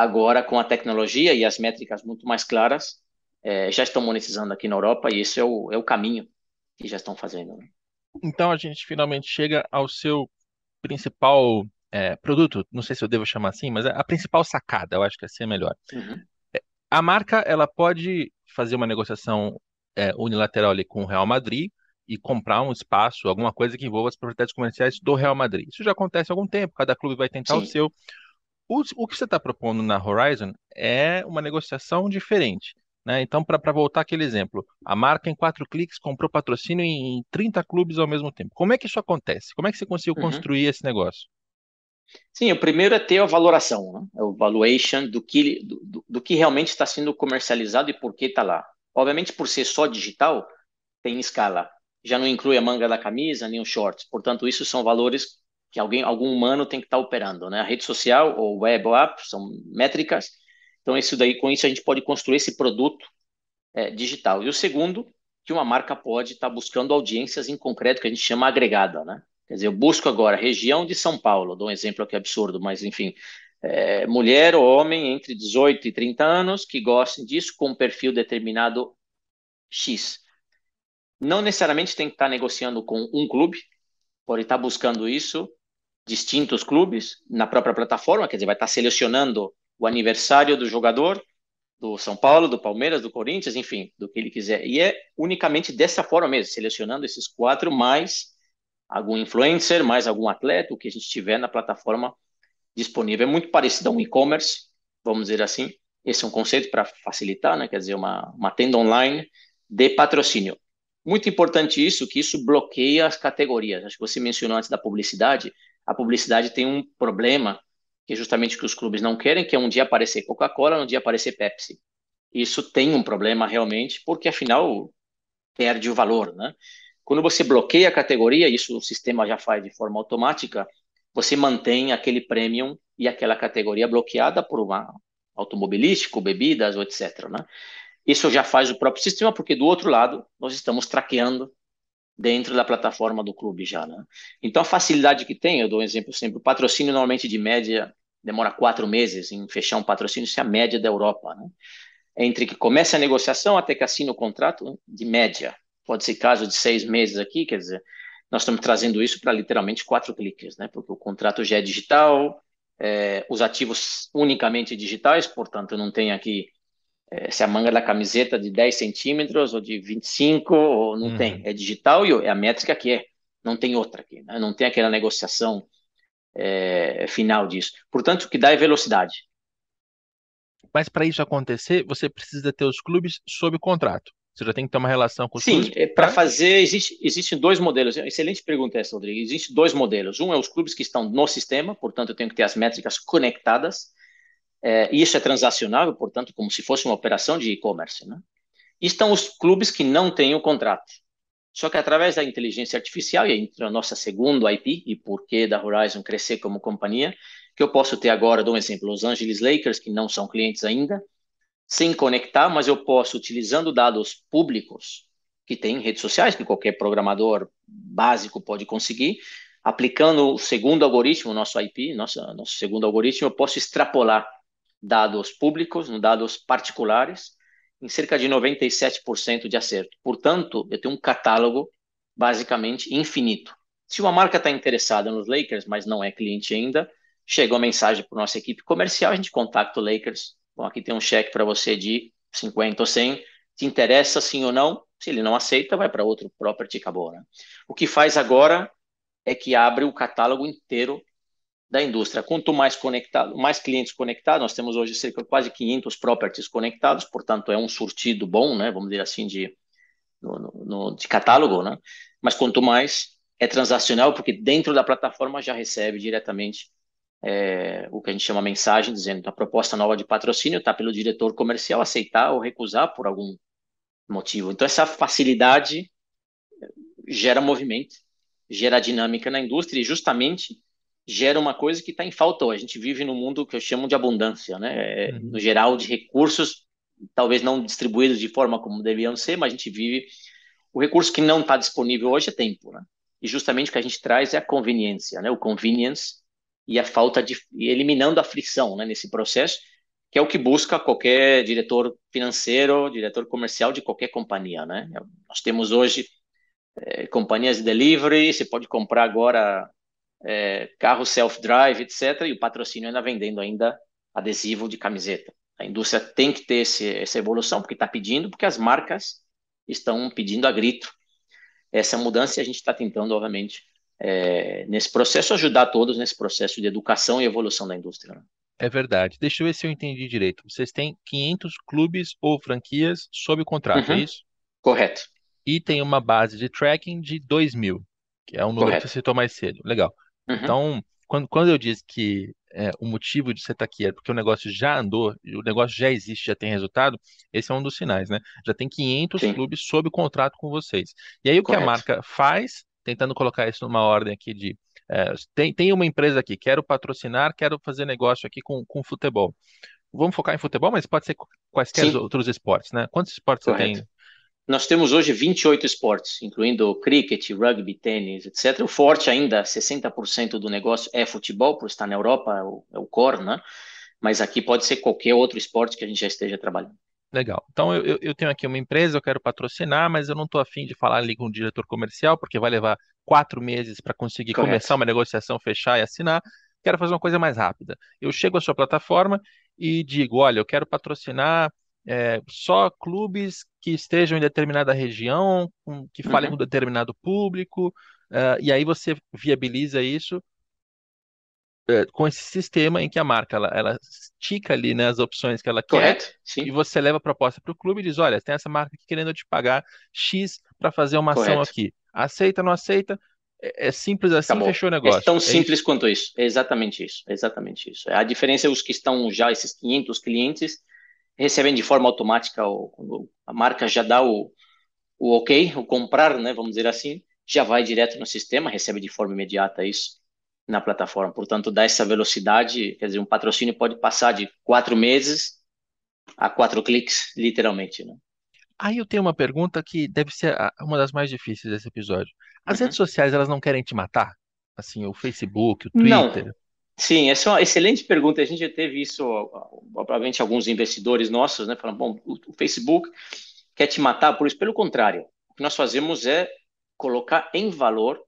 Agora, com a tecnologia e as métricas muito mais claras, é, já estão monetizando aqui na Europa e esse é o, é o caminho que já estão fazendo. Né? Então, a gente finalmente chega ao seu principal é, produto, não sei se eu devo chamar assim, mas é a principal sacada, eu acho que assim é melhor. Uhum. A marca, ela pode fazer uma negociação é, unilateral ali com o Real Madrid e comprar um espaço, alguma coisa que envolva as propriedades comerciais do Real Madrid. Isso já acontece há algum tempo, cada clube vai tentar Sim. o seu. O, o que você está propondo na Horizon é uma negociação diferente. Né? Então, para voltar aquele exemplo, a marca em quatro cliques comprou patrocínio em 30 clubes ao mesmo tempo. Como é que isso acontece? Como é que você conseguiu uhum. construir esse negócio? Sim, o primeiro é ter a valoração, né? É o valuation do que, do, do que realmente está sendo comercializado e por que está lá. Obviamente, por ser só digital, tem escala. Já não inclui a manga da camisa nem os shorts. Portanto, isso são valores que alguém, algum humano tem que estar tá operando. Né? A rede social ou web ou app são métricas então, isso daí, com isso, a gente pode construir esse produto é, digital. E o segundo, que uma marca pode estar tá buscando audiências em concreto, que a gente chama agregada, né? Quer dizer, eu busco agora região de São Paulo, dou um exemplo aqui absurdo, mas enfim, é, mulher ou homem entre 18 e 30 anos que gostem disso com um perfil determinado X. Não necessariamente tem que estar tá negociando com um clube, pode estar tá buscando isso, distintos clubes na própria plataforma, quer dizer, vai estar selecionando o aniversário do jogador, do São Paulo, do Palmeiras, do Corinthians, enfim, do que ele quiser. E é unicamente dessa forma mesmo, selecionando esses quatro, mais algum influencer, mais algum atleta, o que a gente tiver na plataforma disponível. É muito parecido a um e-commerce, vamos dizer assim. Esse é um conceito para facilitar, né? quer dizer, uma, uma tenda online de patrocínio. Muito importante isso, que isso bloqueia as categorias. Acho que você mencionou antes da publicidade. A publicidade tem um problema que é justamente que os clubes não querem, que é um dia aparecer Coca-Cola, um dia aparecer Pepsi. Isso tem um problema realmente, porque afinal perde o valor, né? Quando você bloqueia a categoria, isso o sistema já faz de forma automática, você mantém aquele premium e aquela categoria bloqueada por uma automobilístico, bebidas, ou etc. Né? Isso já faz o próprio sistema, porque do outro lado nós estamos traqueando dentro da plataforma do clube já. Né? Então a facilidade que tem, eu dou um exemplo sempre, o patrocínio normalmente de média demora quatro meses em fechar um patrocínio, isso é a média da Europa. Né? Entre que comece a negociação até que assine o contrato, de média. Pode ser caso de seis meses aqui, quer dizer, nós estamos trazendo isso para literalmente quatro cliques, né? porque o contrato já é digital, é, os ativos unicamente digitais, portanto, não tem aqui é, se a manga da camiseta de 10 centímetros ou de 25, ou não uhum. tem. É digital e é a métrica que é. Não tem outra aqui. Né? Não tem aquela negociação é, final disso. Portanto, o que dá é velocidade. Mas para isso acontecer, você precisa ter os clubes sob contrato. Você já tem que ter uma relação com os Sim, clubes. Sim, é, para fazer, existe, existem dois modelos. Excelente pergunta essa, Rodrigo. Existem dois modelos. Um é os clubes que estão no sistema, portanto, eu tenho que ter as métricas conectadas. É, isso é transacionável, portanto, como se fosse uma operação de e-commerce. Né? Estão os clubes que não têm o contrato. Só que através da inteligência artificial, e entre a nossa segunda IP, e por que da Horizon crescer como companhia, que eu posso ter agora, dou um exemplo, Los Angeles Lakers, que não são clientes ainda, sem conectar, mas eu posso, utilizando dados públicos, que tem redes sociais, que qualquer programador básico pode conseguir, aplicando o segundo algoritmo, nosso IP, nosso, nosso segundo algoritmo, eu posso extrapolar dados públicos, dados particulares, em cerca de 97% de acerto. Portanto, eu tenho um catálogo basicamente infinito. Se uma marca está interessada nos Lakers, mas não é cliente ainda, chega uma mensagem para nossa equipe comercial, a gente contacta o Lakers. Bom, aqui tem um cheque para você de 50 ou 100. Te interessa sim ou não? Se ele não aceita, vai para outro property e acabou. Né? O que faz agora é que abre o catálogo inteiro da indústria. Quanto mais conectado, mais clientes conectados, nós temos hoje cerca de quase 500 properties conectados, portanto é um surtido bom, né, vamos dizer assim, de, no, no, de catálogo, né? mas quanto mais é transacional, porque dentro da plataforma já recebe diretamente é, o que a gente chama mensagem, dizendo a proposta nova de patrocínio está pelo diretor comercial aceitar ou recusar por algum motivo. Então essa facilidade gera movimento, gera dinâmica na indústria e justamente gera uma coisa que está em falta. A gente vive num mundo que eu chamo de abundância, né? É, uhum. No geral, de recursos, talvez não distribuídos de forma como deveriam ser, mas a gente vive. O recurso que não está disponível hoje é tempo, né? E justamente o que a gente traz é a conveniência, né? O convenience e a falta de. E eliminando a fricção né? nesse processo, que é o que busca qualquer diretor financeiro, diretor comercial de qualquer companhia, né? Nós temos hoje é, companhias de delivery, você pode comprar agora é, carro self-drive, etc., e o patrocínio ainda vendendo ainda adesivo de camiseta. A indústria tem que ter esse, essa evolução, porque está pedindo, porque as marcas estão pedindo a grito essa mudança e a gente está tentando, obviamente, é, nesse processo, ajudar todos nesse processo de educação e evolução da indústria. Né? É verdade. Deixa eu ver se eu entendi direito. Vocês têm 500 clubes ou franquias sob contrato, é uhum. é isso? Correto. E tem uma base de tracking de 2 mil, que é um número Correto. que você citou mais cedo. Legal. Uhum. Então, quando, quando eu disse que é, o motivo de você estar aqui é porque o negócio já andou, o negócio já existe, já tem resultado, esse é um dos sinais, né? Já tem 500 Sim. clubes sob contrato com vocês. E aí o Correto. que a marca faz, tentando colocar isso numa ordem aqui de é, tem, tem uma empresa aqui, quero patrocinar, quero fazer negócio aqui com, com futebol. Vamos focar em futebol, mas pode ser quaisquer Sim. outros esportes, né? Quantos esportes Correto. você tem? Nós temos hoje 28 esportes, incluindo cricket, rugby, tênis, etc. O forte ainda, 60% do negócio é futebol, por estar na Europa, é o, é o core, né? Mas aqui pode ser qualquer outro esporte que a gente já esteja trabalhando. Legal. Então eu, eu tenho aqui uma empresa, eu quero patrocinar, mas eu não estou afim de falar ali com o diretor comercial, porque vai levar quatro meses para conseguir Correto. começar uma negociação, fechar e assinar. Quero fazer uma coisa mais rápida. Eu chego à sua plataforma e digo: olha, eu quero patrocinar é, só clubes que estejam em determinada região, que falem uhum. com determinado público, uh, e aí você viabiliza isso é, com esse sistema em que a marca ela, ela estica ali né, as opções que ela Correto, quer sim. e você leva a proposta para o clube e diz: olha, tem essa marca aqui querendo te pagar X para fazer uma Correto. ação aqui. Aceita, não aceita? É, é simples assim, Acabou. fechou o negócio. É tão é simples isso? quanto isso. É exatamente isso. É exatamente isso. A diferença é os que estão já, esses 500 clientes, recebem de forma automática, o, a marca já dá o, o ok, o comprar, né, vamos dizer assim, já vai direto no sistema, recebe de forma imediata isso na plataforma. Portanto, dá essa velocidade, quer dizer, um patrocínio pode passar de quatro meses a quatro cliques, literalmente. Né? Aí eu tenho uma pergunta que deve ser uma das mais difíceis desse episódio. As uhum. redes sociais, elas não querem te matar? Assim, o Facebook, o Twitter? Não. Sim, essa é uma excelente pergunta. A gente já teve isso, provavelmente alguns investidores nossos, né, falando, bom, o Facebook quer te matar por isso. Pelo contrário, o que nós fazemos é colocar em valor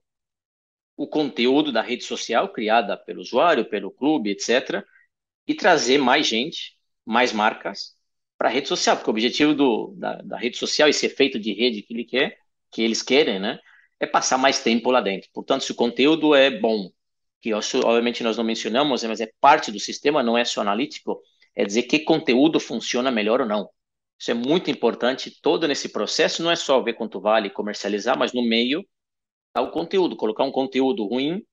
o conteúdo da rede social criada pelo usuário, pelo clube, etc., e trazer mais gente, mais marcas para a rede social, porque o objetivo do, da, da, rede social, esse efeito de rede que ele quer, que eles querem, né, é passar mais tempo lá dentro. Portanto, se o conteúdo é bom, que obviamente nós não mencionamos, mas é parte do sistema, não é só analítico, é dizer que conteúdo funciona melhor ou não. Isso é muito importante. Todo nesse processo não é só ver quanto vale comercializar, mas no meio o conteúdo. Colocar um conteúdo ruim,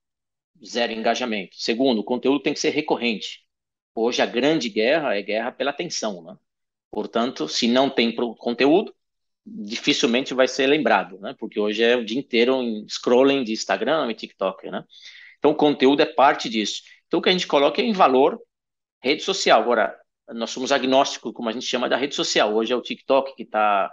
zero engajamento. Segundo, o conteúdo tem que ser recorrente. Hoje a grande guerra é guerra pela atenção, né? Portanto, se não tem conteúdo, dificilmente vai ser lembrado, né? Porque hoje é o dia inteiro em scrolling de Instagram e TikTok, né? Então, o conteúdo é parte disso. Então, o que a gente coloca é em valor rede social. Agora, nós somos agnósticos, como a gente chama da rede social. Hoje é o TikTok que está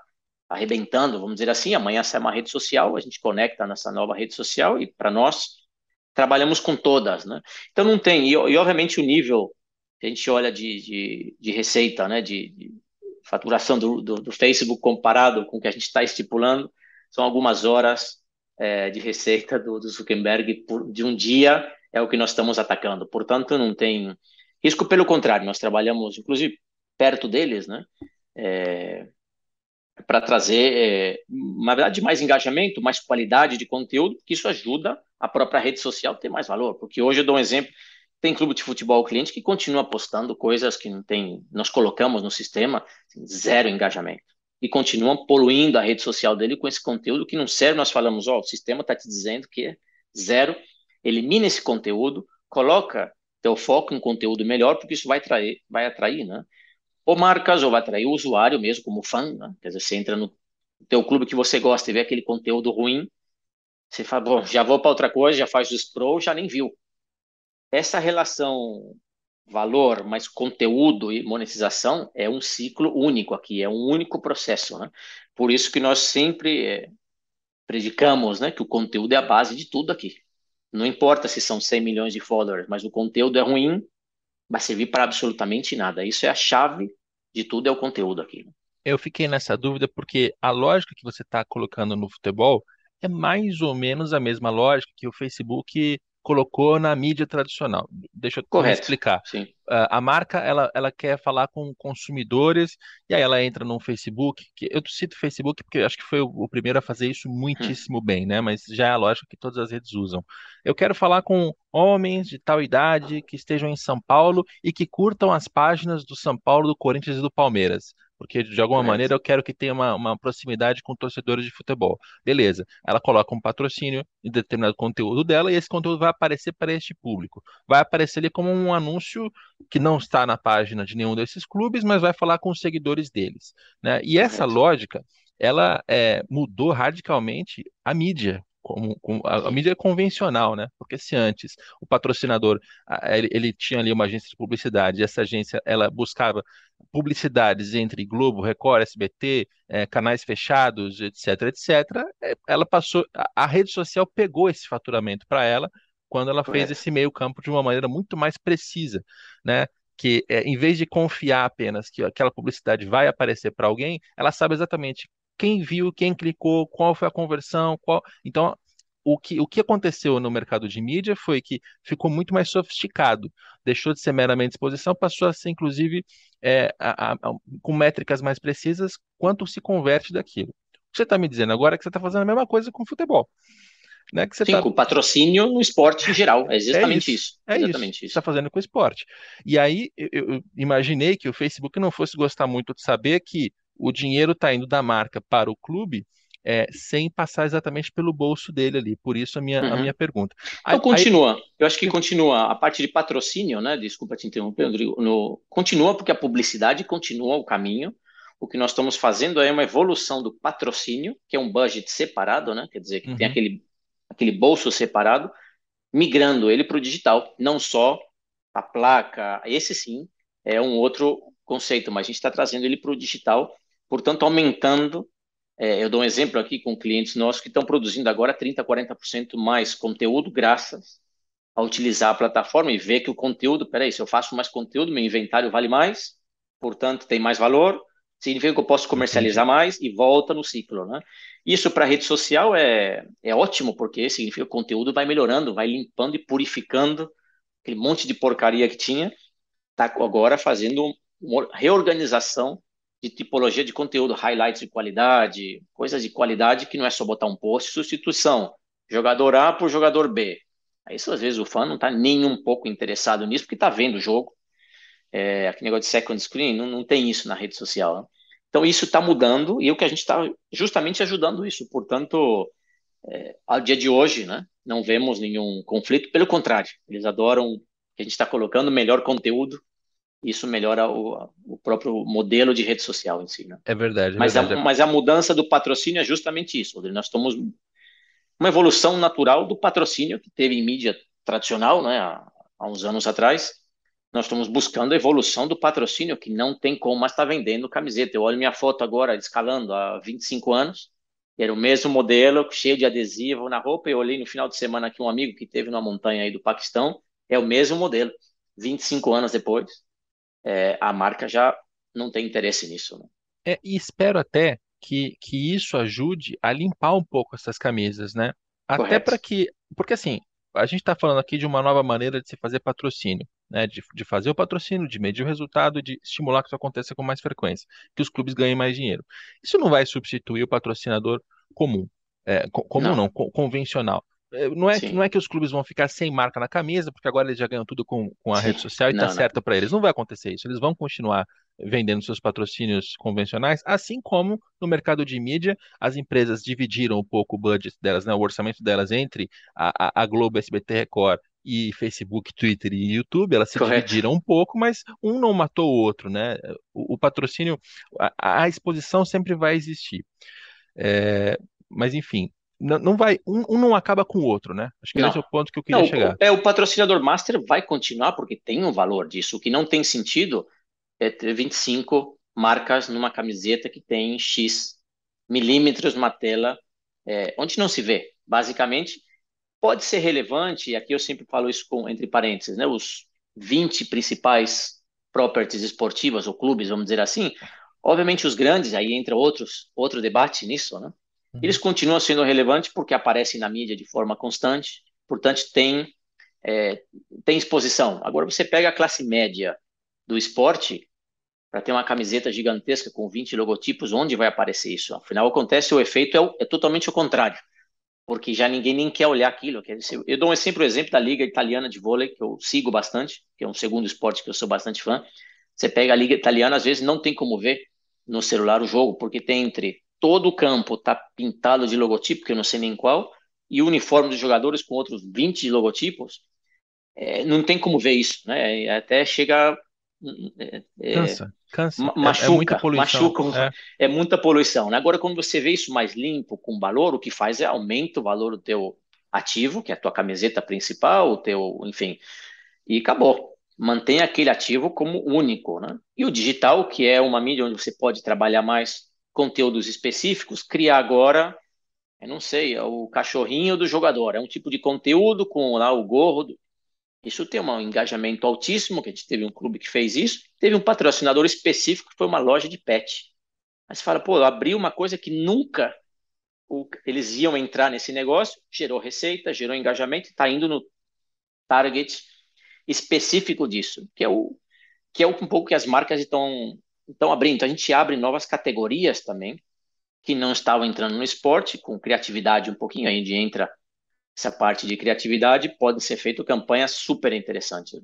arrebentando, vamos dizer assim. Amanhã sai uma rede social, a gente conecta nessa nova rede social e para nós trabalhamos com todas, né? Então não tem e, e obviamente o nível que a gente olha de, de, de receita, né? De, de faturação do, do, do, Facebook comparado com o que a gente está estipulando são algumas horas é, de receita do, do Zuckerberg por, de um dia é o que nós estamos atacando. Portanto, não tem risco. Pelo contrário, nós trabalhamos, inclusive, perto deles, né? É, para trazer, é, na verdade, mais engajamento, mais qualidade de conteúdo, que isso ajuda a própria rede social a ter mais valor. Porque hoje eu dou um exemplo, tem clube de futebol cliente que continua postando coisas que não tem, nós colocamos no sistema, assim, zero engajamento. E continuam poluindo a rede social dele com esse conteúdo que não serve. Nós falamos, ó, oh, o sistema está te dizendo que é zero, elimina esse conteúdo, coloca teu foco em conteúdo melhor, porque isso vai, vai atrair, né? ou marcas, ou vai atrair o usuário mesmo como fã, né? quer dizer, você entra no teu clube que você gosta e vê aquele conteúdo ruim, você fala, bom, já vou para outra coisa, já faz o scroll, já nem viu. Essa relação valor mais conteúdo e monetização é um ciclo único aqui, é um único processo, né? Por isso que nós sempre é, predicamos, né, que o conteúdo é a base de tudo aqui. Não importa se são 100 milhões de followers, mas o conteúdo é ruim, vai servir para absolutamente nada. Isso é a chave de tudo, é o conteúdo aqui. Eu fiquei nessa dúvida porque a lógica que você está colocando no futebol é mais ou menos a mesma lógica que o Facebook colocou na mídia tradicional. Deixa eu Correto. explicar. Sim. Uh, a marca ela, ela quer falar com consumidores e aí ela entra no Facebook. Que eu cito Facebook porque acho que foi o, o primeiro a fazer isso muitíssimo hum. bem, né? Mas já é a lógica que todas as redes usam. Eu quero falar com homens de tal idade que estejam em São Paulo e que curtam as páginas do São Paulo, do Corinthians e do Palmeiras porque de alguma maneira eu quero que tenha uma, uma, proximidade com torcedores de futebol. Beleza. Ela coloca um patrocínio em determinado conteúdo dela e esse conteúdo vai aparecer para este público. Vai aparecer ali como um anúncio que não está na página de nenhum desses clubes, mas vai falar com os seguidores deles. Né? E essa lógica, ela é, mudou radicalmente a mídia como, como a, a, mídia convencional, né? Porque se antes o patrocinador ele, ele, tinha ali uma agência de publicidade, e essa agência ela buscava publicidades entre Globo, Record, SBT, é, canais fechados, etc, etc, é, ela passou, a, a rede social pegou esse faturamento para ela quando ela fez esse meio campo de uma maneira muito mais precisa, né? que é, em vez de confiar apenas que aquela publicidade vai aparecer para alguém, ela sabe exatamente quem viu, quem clicou, qual foi a conversão, qual. Então, o que, o que aconteceu no mercado de mídia foi que ficou muito mais sofisticado, deixou de ser meramente exposição, passou a ser, inclusive, é, a, a, com métricas mais precisas quanto se converte daquilo. O que você está me dizendo agora é que você está fazendo a mesma coisa com o futebol. Né, que você Sim, tá... com patrocínio no esporte em geral. É exatamente é isso, isso. É exatamente isso. Está fazendo com o esporte. E aí eu, eu, imaginei que o Facebook não fosse gostar muito de saber que o dinheiro está indo da marca para o clube é, sem passar exatamente pelo bolso dele ali. Por isso a minha, uhum. a minha pergunta. Então, continua. Aí... Eu acho que continua. A parte de patrocínio, né? Desculpa te interromper, Rodrigo. No... Continua porque a publicidade continua o caminho. O que nós estamos fazendo é uma evolução do patrocínio, que é um budget separado, né? Quer dizer, que uhum. tem aquele, aquele bolso separado, migrando ele para o digital. Não só a placa, esse sim é um outro conceito, mas a gente está trazendo ele para o digital portanto, aumentando. É, eu dou um exemplo aqui com clientes nossos que estão produzindo agora 30%, 40% mais conteúdo, graças a utilizar a plataforma e ver que o conteúdo, peraí, se eu faço mais conteúdo, meu inventário vale mais, portanto, tem mais valor, significa que eu posso comercializar mais e volta no ciclo, né? Isso para rede social é, é ótimo, porque significa que o conteúdo vai melhorando, vai limpando e purificando aquele monte de porcaria que tinha, está agora fazendo uma reorganização de tipologia de conteúdo, highlights de qualidade, coisas de qualidade que não é só botar um post, substituição, jogador A por jogador B. Isso às vezes o fã não está nem um pouco interessado nisso, porque está vendo o jogo. É, aquele negócio de second screen, não, não tem isso na rede social. Né? Então isso está mudando e o que a gente está justamente ajudando isso. Portanto, é, ao dia de hoje, né, não vemos nenhum conflito, pelo contrário, eles adoram que a gente está colocando melhor conteúdo isso melhora o, o próprio modelo de rede social em si. Né? É verdade. É mas, verdade. A, mas a mudança do patrocínio é justamente isso. Nós estamos uma evolução natural do patrocínio que teve em mídia tradicional, né, há, há uns anos atrás. Nós estamos buscando a evolução do patrocínio, que não tem como mais estar tá vendendo camiseta. Eu olho minha foto agora, escalando há 25 anos, era o mesmo modelo, cheio de adesivo na roupa. Eu olhei no final de semana aqui um amigo que teve numa montanha aí do Paquistão, é o mesmo modelo, 25 anos depois é, a marca já não tem interesse nisso. Né? É, e espero até que, que isso ajude a limpar um pouco essas camisas, né? Até para que. Porque assim, a gente está falando aqui de uma nova maneira de se fazer patrocínio, né? De, de fazer o patrocínio, de medir o resultado, de estimular que isso aconteça com mais frequência, que os clubes ganhem mais dinheiro. Isso não vai substituir o patrocinador comum. É, comum não, não convencional. É, não é, não é que os clubes vão ficar sem marca na camisa, porque agora eles já ganham tudo com, com a Sim. rede social e está certo para eles. Não vai acontecer isso. Eles vão continuar vendendo seus patrocínios convencionais, assim como no mercado de mídia, as empresas dividiram um pouco o budget delas, né, o orçamento delas entre a, a Globo, SBT Record e Facebook, Twitter e YouTube, elas se Correto. dividiram um pouco, mas um não matou o outro, né? O, o patrocínio, a, a, exposição sempre vai existir. É, mas enfim, não, não vai, um, um, não acaba com o outro, né? Acho que não. esse é o ponto que eu queria não, chegar. É, o patrocinador master vai continuar porque tem um valor disso. O que não tem sentido é ter 25 marcas numa camiseta que tem X milímetros numa tela é, onde não se vê. Basicamente, pode ser relevante, e aqui eu sempre falo isso com, entre parênteses, né? Os 20 principais properties esportivas ou clubes, vamos dizer assim. Obviamente os grandes, aí entra outros, outro debate nisso, né? Uhum. Eles continuam sendo relevantes porque aparecem na mídia de forma constante, portanto, tem é, tem exposição. Agora você pega a classe média do esporte para ter uma camiseta gigantesca com 20 logotipos, onde vai aparecer isso? Afinal, acontece o efeito é, é totalmente o contrário, porque já ninguém nem quer olhar aquilo. Eu dou sempre o exemplo da Liga Italiana de Vôlei, que eu sigo bastante, que é um segundo esporte que eu sou bastante fã. Você pega a Liga Italiana, às vezes não tem como ver no celular o jogo, porque tem entre todo o campo tá pintado de logotipo, que eu não sei nem qual, e o uniforme dos jogadores com outros 20 logotipos, é, não tem como ver isso, né? Até chega é, é, cansa, cansa. Machuca, é, é muita poluição. Machuca, é. é. muita poluição. Né? Agora, quando você vê isso mais limpo, com valor, o que faz é aumenta o valor do teu ativo, que é a tua camiseta principal, o teu, enfim, e acabou. Mantém aquele ativo como único, né? E o digital, que é uma mídia onde você pode trabalhar mais conteúdos específicos, criar agora, eu não sei, é o cachorrinho do jogador, é um tipo de conteúdo com lá o gorro. Do... Isso tem um engajamento altíssimo, que a gente teve um clube que fez isso, teve um patrocinador específico que foi uma loja de pet. Mas fala, pô, abriu uma coisa que nunca o, eles iam entrar nesse negócio, gerou receita, gerou engajamento, está indo no target específico disso, que é o que é um pouco que as marcas estão então, abrindo, a gente abre novas categorias também, que não estavam entrando no esporte, com criatividade um pouquinho, aí entra essa parte de criatividade, pode ser feito campanhas super interessantes.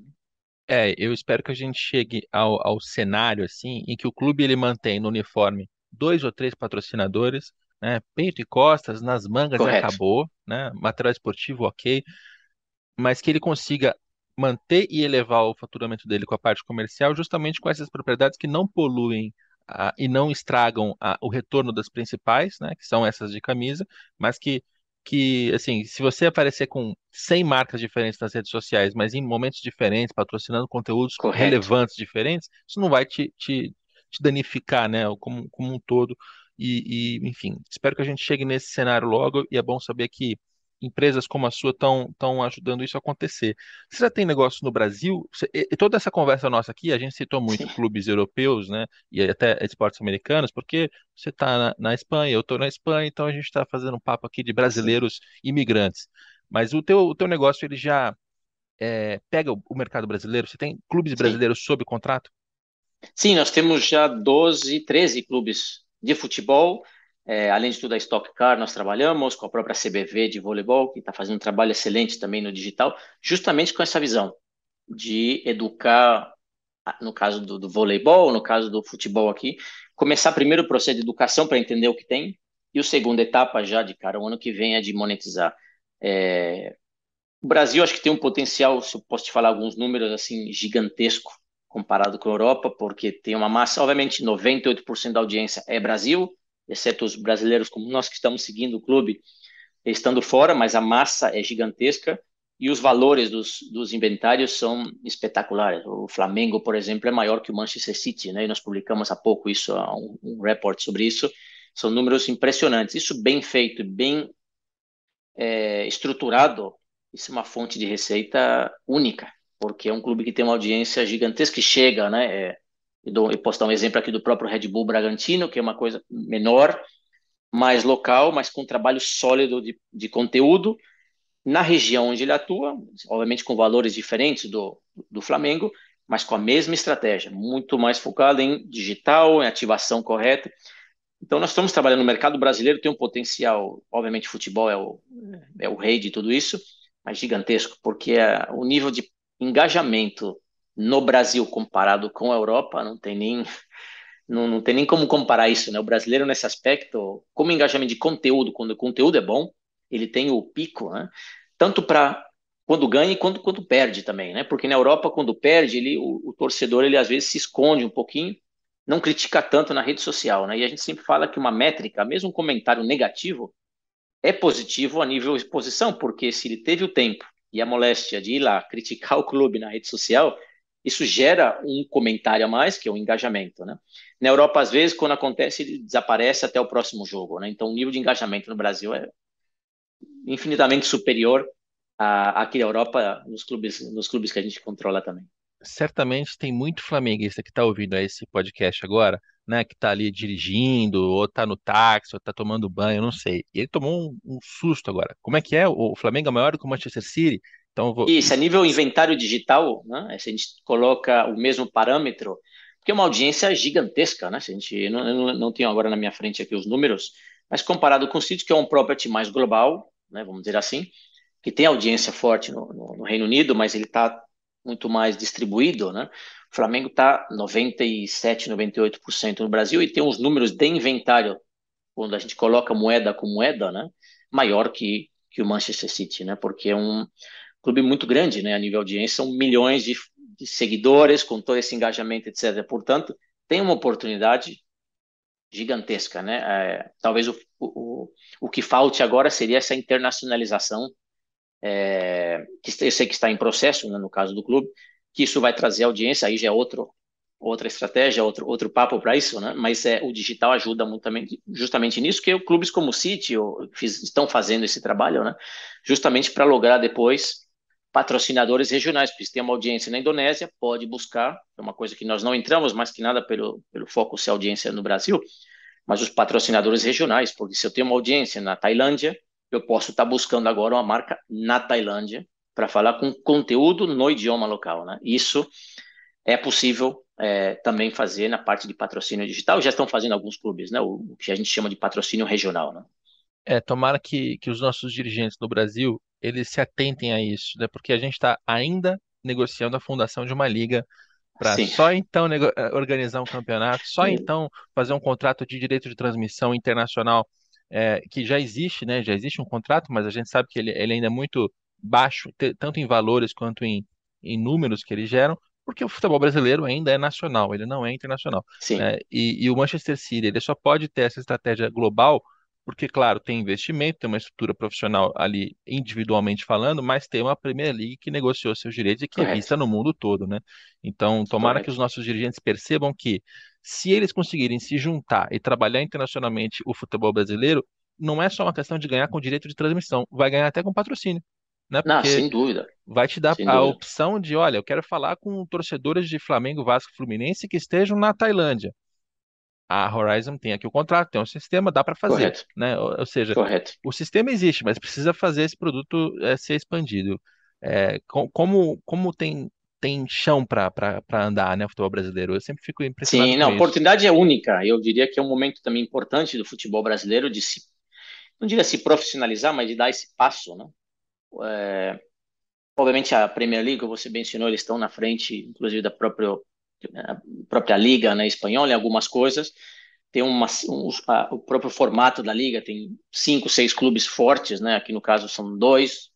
É, eu espero que a gente chegue ao, ao cenário assim, em que o clube ele mantém no uniforme dois ou três patrocinadores, né, peito e costas, nas mangas e acabou, né, material esportivo ok, mas que ele consiga manter e elevar o faturamento dele com a parte comercial, justamente com essas propriedades que não poluem ah, e não estragam ah, o retorno das principais, né, que são essas de camisa, mas que, que, assim, se você aparecer com 100 marcas diferentes nas redes sociais, mas em momentos diferentes, patrocinando conteúdos Correto. relevantes diferentes, isso não vai te, te, te danificar, né, como, como um todo. E, e, enfim, espero que a gente chegue nesse cenário logo, e é bom saber que empresas como a sua estão ajudando isso a acontecer. Você já tem negócio no Brasil? Você, e, toda essa conversa nossa aqui, a gente citou muito Sim. clubes europeus, né? E até esportes americanos, porque você está na, na, Espanha, eu estou na Espanha, então a gente está fazendo um papo aqui de brasileiros imigrantes. Mas o teu, o teu negócio, ele já é, pega o, o, mercado brasileiro? Você tem clubes brasileiros Sim. sob contrato? Sim, nós temos já 12, 13 clubes de futebol é, além de tudo, a Stock Car nós trabalhamos com a própria CBV de voleibol, que está fazendo um trabalho excelente também no digital, justamente com essa visão de educar, no caso do, do voleibol, no caso do futebol aqui, começar primeiro o processo de educação para entender o que tem, e a segunda etapa já de cara, o ano que vem é de monetizar. É... O Brasil acho que tem um potencial, se eu posso te falar alguns números assim, gigantesco comparado com a Europa, porque tem uma massa, obviamente 98% da audiência é Brasil, exceto os brasileiros como nós que estamos seguindo o clube estando fora, mas a massa é gigantesca e os valores dos, dos inventários são espetaculares. O Flamengo, por exemplo, é maior que o Manchester City, né? E nós publicamos há pouco isso, um, um report sobre isso. São números impressionantes. Isso bem feito, bem é, estruturado, isso é uma fonte de receita única, porque é um clube que tem uma audiência gigantesca que chega, né? É, eu, dou, eu posso dar um exemplo aqui do próprio Red Bull Bragantino, que é uma coisa menor, mais local, mas com um trabalho sólido de, de conteúdo na região onde ele atua, obviamente com valores diferentes do, do Flamengo, mas com a mesma estratégia, muito mais focada em digital, em ativação correta. Então, nós estamos trabalhando no mercado brasileiro, tem um potencial, obviamente, futebol é o, é o rei de tudo isso, mas gigantesco, porque é, o nível de engajamento no Brasil comparado com a Europa, não tem nem não, não tem nem como comparar isso, né? O brasileiro nesse aspecto, como engajamento de conteúdo, quando o conteúdo é bom, ele tem o pico, né? Tanto para quando ganha e quando, quando perde também, né? Porque na Europa, quando perde, ele, o, o, torcedor, ele às vezes se esconde um pouquinho, não critica tanto na rede social, né? E a gente sempre fala que uma métrica, mesmo um comentário negativo, é positivo a nível exposição, porque se ele teve o tempo e a moléstia de ir lá criticar o clube na rede social, isso gera um comentário a mais, que é o engajamento, né? Na Europa, às vezes, quando acontece, ele desaparece até o próximo jogo, né? Então, o nível de engajamento no Brasil é infinitamente superior à, na Europa, nos clubes, nos clubes que a gente controla também. Certamente tem muito flamenguista que está ouvindo esse podcast agora, né, que está ali dirigindo, ou está no táxi, ou está tomando banho, não sei. E ele tomou um, um, susto agora. Como é que é? O Flamengo é maior do que o Manchester City? Então vou... Isso, a nível inventário digital, né, se a gente coloca o mesmo parâmetro, porque é uma audiência gigantesca, né? Se a gente, eu não, eu não tenho agora na minha frente aqui os números, mas comparado com o City, que é um property mais global, né, vamos dizer assim, que tem audiência forte no, no, no Reino Unido, mas ele está muito mais distribuído, né? O Flamengo está 97, 98% no Brasil e tem uns números de inventário, quando a gente coloca moeda com moeda, né? Maior que, que o Manchester City, né? Porque é um clube muito grande, né? A nível de audiência, são milhões de de seguidores, com todo esse engajamento, etc. Portanto, tem uma oportunidade gigantesca, né? É, talvez o, o, o que falte agora seria essa internacionalização, é, que eu sei que está em processo, né, no caso do clube, que isso vai trazer audiência, aí já é outro, outra estratégia, outro, outro papo para isso, né? Mas é, o digital ajuda muito também, justamente nisso, que clubes como o City ou, fiz, estão fazendo esse trabalho, né? Justamente para lograr depois patrocinadores regionais, porque se tem uma audiência na Indonésia, pode buscar, é uma coisa que nós não entramos, mais que nada pelo, pelo foco ser audiência no Brasil, mas os patrocinadores regionais, porque se eu tenho uma audiência na Tailândia, eu posso estar buscando agora uma marca na Tailândia para falar com conteúdo no idioma local, né? Isso é possível é, também fazer na parte de patrocínio digital, já estão fazendo alguns clubes, né? O, o que a gente chama de patrocínio regional, né? É, tomara que, que os nossos dirigentes no Brasil eles se atentem a isso, né? Porque a gente está ainda negociando a fundação de uma liga para só então eh, organizar um campeonato, só Sim. então fazer um contrato de direito de transmissão internacional é, que já existe, né? Já existe um contrato, mas a gente sabe que ele, ele ainda é muito baixo, tanto em valores quanto em, em números que eles geram, porque o futebol brasileiro ainda é nacional, ele não é internacional. Né? E, e, o Manchester City ele só pode ter essa estratégia global porque, claro, tem investimento, tem uma estrutura profissional ali individualmente falando, mas tem uma Premier League que negociou seus direitos e que é Correto. é vista no mundo todo, né? Então, tomara Correto. que os nossos dirigentes percebam que se eles conseguirem se juntar e trabalhar internacionalmente o futebol brasileiro, não é só uma questão de ganhar com direito de transmissão, vai ganhar até com patrocínio. Né? Porque não, sem dúvida. Vai te dar sem a dúvida. opção de, olha, eu quero falar com torcedores de Flamengo, Vasco, Fluminense que estejam na Tailândia a Horizon tem aqui o contrato, tem um sistema, dá para fazer, Correto. né? Ou, ou seja, Correto. o sistema existe, mas precisa fazer esse produto é, ser expandido. É, como, como tem, tem chão para andar, né, o futebol brasileiro? Eu sempre fico impressionado Sim, não, a oportunidade é única. Eu diria que é um momento também importante do futebol brasileiro de se, não diria se profissionalizar, mas de dar esse passo, né? É, obviamente a Premier League, você mencionou, eles estão na frente, inclusive da própria a própria liga né, espanhola em algumas coisas. Tem uma, um, a, o próprio formato da liga, tem cinco, seis clubes fortes, né? Aqui no caso são dois.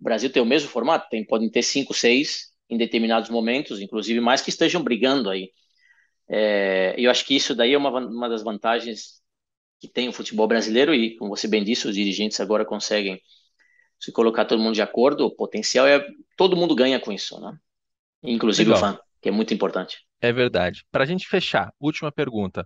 O Brasil tem o mesmo formato, tem, podem ter cinco, seis em determinados momentos, inclusive mais que estejam brigando aí. É, eu acho que isso daí é uma, uma das vantagens que tem o futebol brasileiro e, como você bem disse, os dirigentes agora conseguem se colocar todo mundo de acordo. O potencial é todo mundo ganha com isso, né? Inclusive Legal. o fã, que é muito importante. É verdade. Para a gente fechar, última pergunta.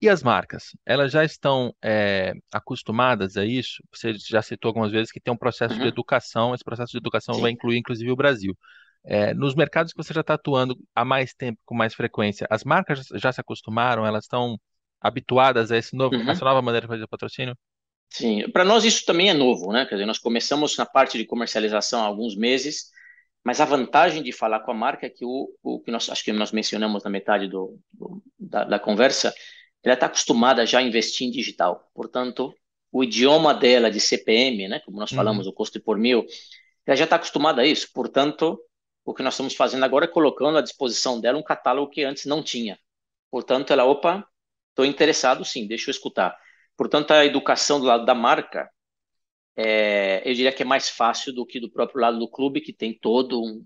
E as marcas? Elas já estão é, acostumadas a isso? Você já citou algumas vezes que tem um processo uhum. de educação, esse processo de educação Sim. vai incluir inclusive o Brasil. É, nos mercados que você já está atuando há mais tempo, com mais frequência, as marcas já se acostumaram? Elas estão habituadas a, esse novo, uhum. essa nova maneira de fazer patrocínio? Sim, para nós isso também é novo, né? Quer dizer, nós começamos na parte de comercialização há alguns meses mas a vantagem de falar com a marca é que o, o que nós acho que nós mencionamos na metade do, do da, da, conversa, ela está acostumada já a investir em digital. Portanto, o idioma dela de CPM, né, como nós uhum. falamos, o custo por mil, ela já está acostumada a isso. Portanto, o que nós estamos fazendo agora é colocando à disposição dela um catálogo que antes não tinha. Portanto, ela, opa, estou interessado, sim, deixa eu escutar. Portanto, a educação do lado da marca é, eu diria que é mais fácil do que do próprio lado do clube, que tem todo um,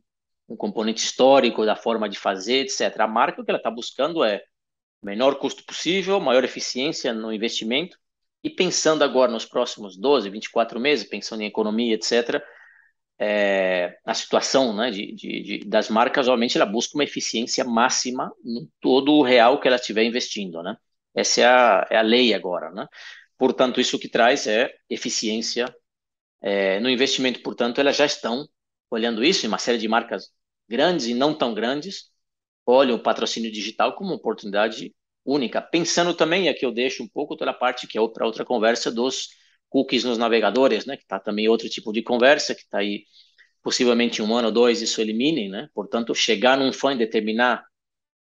um componente histórico da forma de fazer, etc. A marca, o que ela está buscando é menor custo possível, maior eficiência no investimento, e pensando agora nos próximos 12, 24 meses, pensando em economia, etc., é, a situação né, de, de, de, das marcas, obviamente, ela busca uma eficiência máxima no todo o real que ela estiver investindo. Né? Essa é a, é a lei agora. Né? Portanto, isso que traz é eficiência é, no investimento. Portanto, elas já estão olhando isso, e uma série de marcas grandes e não tão grandes olham o patrocínio digital como uma oportunidade única. Pensando também, aqui eu deixo um pouco toda a parte que é para outra conversa dos cookies nos navegadores, né? Que está também outro tipo de conversa que está aí possivelmente um ano ou dois isso eliminem, né? Portanto, chegar num fã e determinar,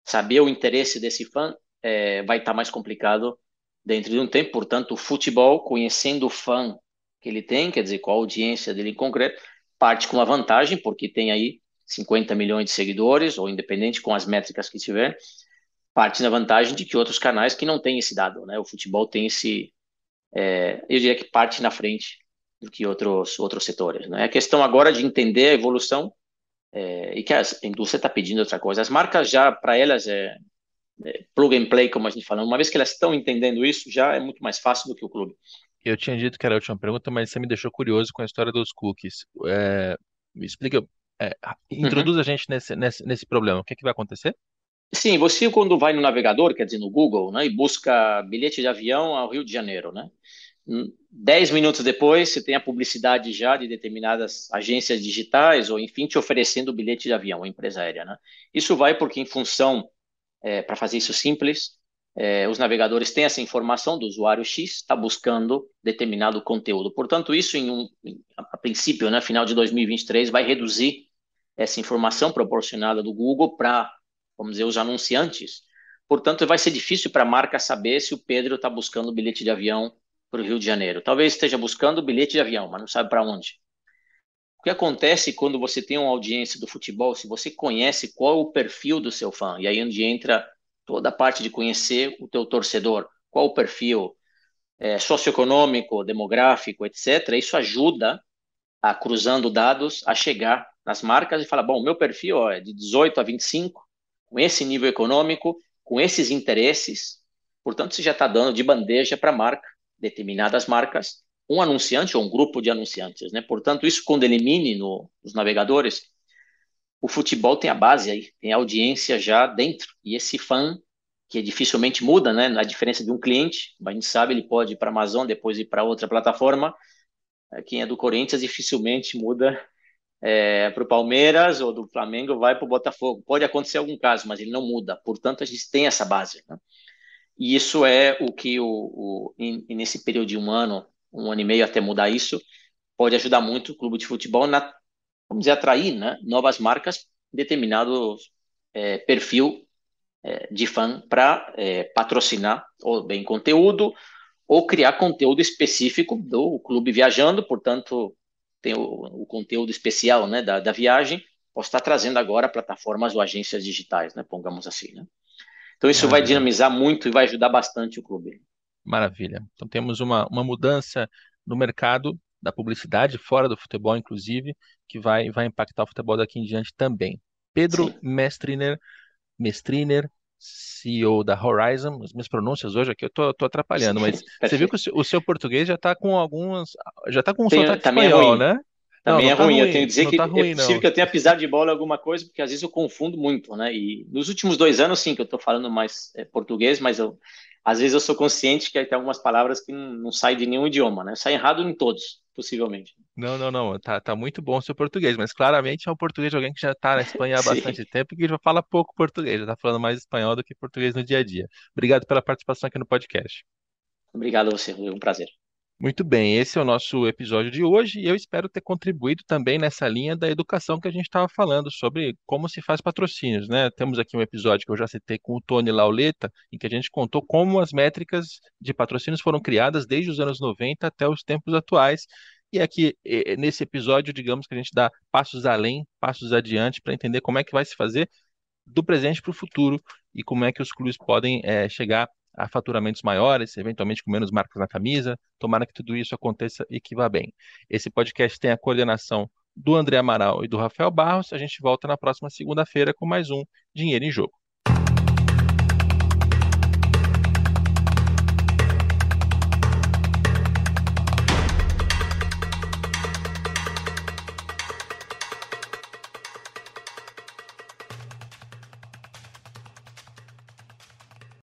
saber o interesse desse fã é, vai estar tá mais complicado dentro de um tempo. Portanto, o futebol, conhecendo o fã que ele tem, quer dizer, qual a audiência dele em concreto, parte com uma vantagem, porque tem aí 50 milhões de seguidores, ou independente com as métricas que tiver, parte na vantagem de que outros canais que não têm esse dado, né? O futebol tem esse, é, eu diria que parte na frente do que outros outros setores, né? A questão agora de entender a evolução é, e que a indústria está pedindo outra coisa. As marcas já para elas é, plug and play, como a gente fala. Uma vez que elas estão entendendo isso, já é muito mais fácil do que o clube. Eu tinha dito que era a última pergunta, mas você me deixou curioso com a história dos cookies. É, me explica, é, introduz uhum. a gente nesse, nesse, nesse problema. O que, é que vai acontecer? Sim, você quando vai no navegador, quer dizer, no Google, né, e busca bilhete de avião ao Rio de Janeiro, né? Dez minutos depois, você tem a publicidade já de determinadas agências digitais, ou enfim, te oferecendo o bilhete de avião, a empresa aérea, né? Isso vai porque, em função, é, para fazer isso simples, é, os navegadores têm essa informação do usuário X, está buscando determinado conteúdo. Portanto, isso, em um, a princípio, né, final de 2023, vai reduzir essa informação proporcionada do Google para vamos dizer, os anunciantes. Portanto, vai ser difícil para a marca saber se o Pedro está buscando bilhete de avião para o Rio de Janeiro. Talvez esteja buscando bilhete de avião, mas não sabe para onde. O que acontece quando você tem uma audiência do futebol, se você conhece qual é o perfil do seu fã, e aí é onde entra toda a parte de conhecer o teu torcedor, qual o perfil é, socioeconômico, demográfico, etc., isso ajuda a, cruzando dados, a chegar nas marcas e falar, bom, meu perfil ó, é de 18 a 25, com esse nível econômico, com esses interesses. Portanto, você já está dando de bandeja para a marca, determinadas marcas, um anunciante ou um grupo de anunciantes. Né? Portanto, isso quando elimine no, nos navegadores, o futebol tem a base aí, tem a audiência já dentro. E esse fã, que dificilmente muda, né? Na diferença de um cliente, a gente sabe, ele pode ir para a Amazon, depois ir para outra plataforma. Quem é do Corinthians dificilmente muda é, para o Palmeiras ou do Flamengo vai para o Botafogo. Pode acontecer algum caso, mas ele não muda. Portanto, a gente tem essa base. Né? E isso é o que, o, o nesse período de um ano, um ano e meio até mudar isso, pode ajudar muito o clube de futebol na, vamos dizer, atrair né, novas marcas, determinado é, perfil é, de fã para é, patrocinar ou bem conteúdo ou criar conteúdo específico do clube viajando, portanto, tem o, o conteúdo especial né, da, da viagem, posso estar trazendo agora plataformas ou agências digitais, né, pongamos assim. Né? Então isso vai dinamizar muito e vai ajudar bastante o clube. Maravilha. Então temos uma, uma mudança no mercado da publicidade, fora do futebol, inclusive, que vai, vai impactar o futebol daqui em diante também. Pedro Sim. Mestriner, Mestriner, CEO da Horizon, as minhas pronúncias hoje aqui eu tô, tô atrapalhando, mas você viu que o seu, o seu português já está com algumas, já está com um Tem, sotaque é espanhol, né? Também não, não é tá ruim. ruim. eu tenho que dizer que tá ruim, é possível não. que eu tenha pisado de bola em alguma coisa, porque às vezes eu confundo muito, né? E nos últimos dois anos, sim, que eu estou falando mais é, português, mas eu, às vezes eu sou consciente que tem algumas palavras que não, não saem de nenhum idioma, né? Sai errado em todos, possivelmente. Não, não, não. Tá, tá muito bom o seu português, mas claramente é um português de alguém que já está na Espanha há bastante tempo e que já fala pouco português, já está falando mais espanhol do que português no dia a dia. Obrigado pela participação aqui no podcast. Obrigado a você, foi um prazer. Muito bem, esse é o nosso episódio de hoje e eu espero ter contribuído também nessa linha da educação que a gente estava falando sobre como se faz patrocínios, né? Temos aqui um episódio que eu já citei com o Tony Lauleta, em que a gente contou como as métricas de patrocínios foram criadas desde os anos 90 até os tempos atuais. E aqui, nesse episódio, digamos que a gente dá passos além, passos adiante, para entender como é que vai se fazer do presente para o futuro e como é que os clubes podem é, chegar a faturamentos maiores, eventualmente com menos marcas na camisa. Tomara que tudo isso aconteça e que vá bem. Esse podcast tem a coordenação do André Amaral e do Rafael Barros. A gente volta na próxima segunda-feira com mais um Dinheiro em Jogo.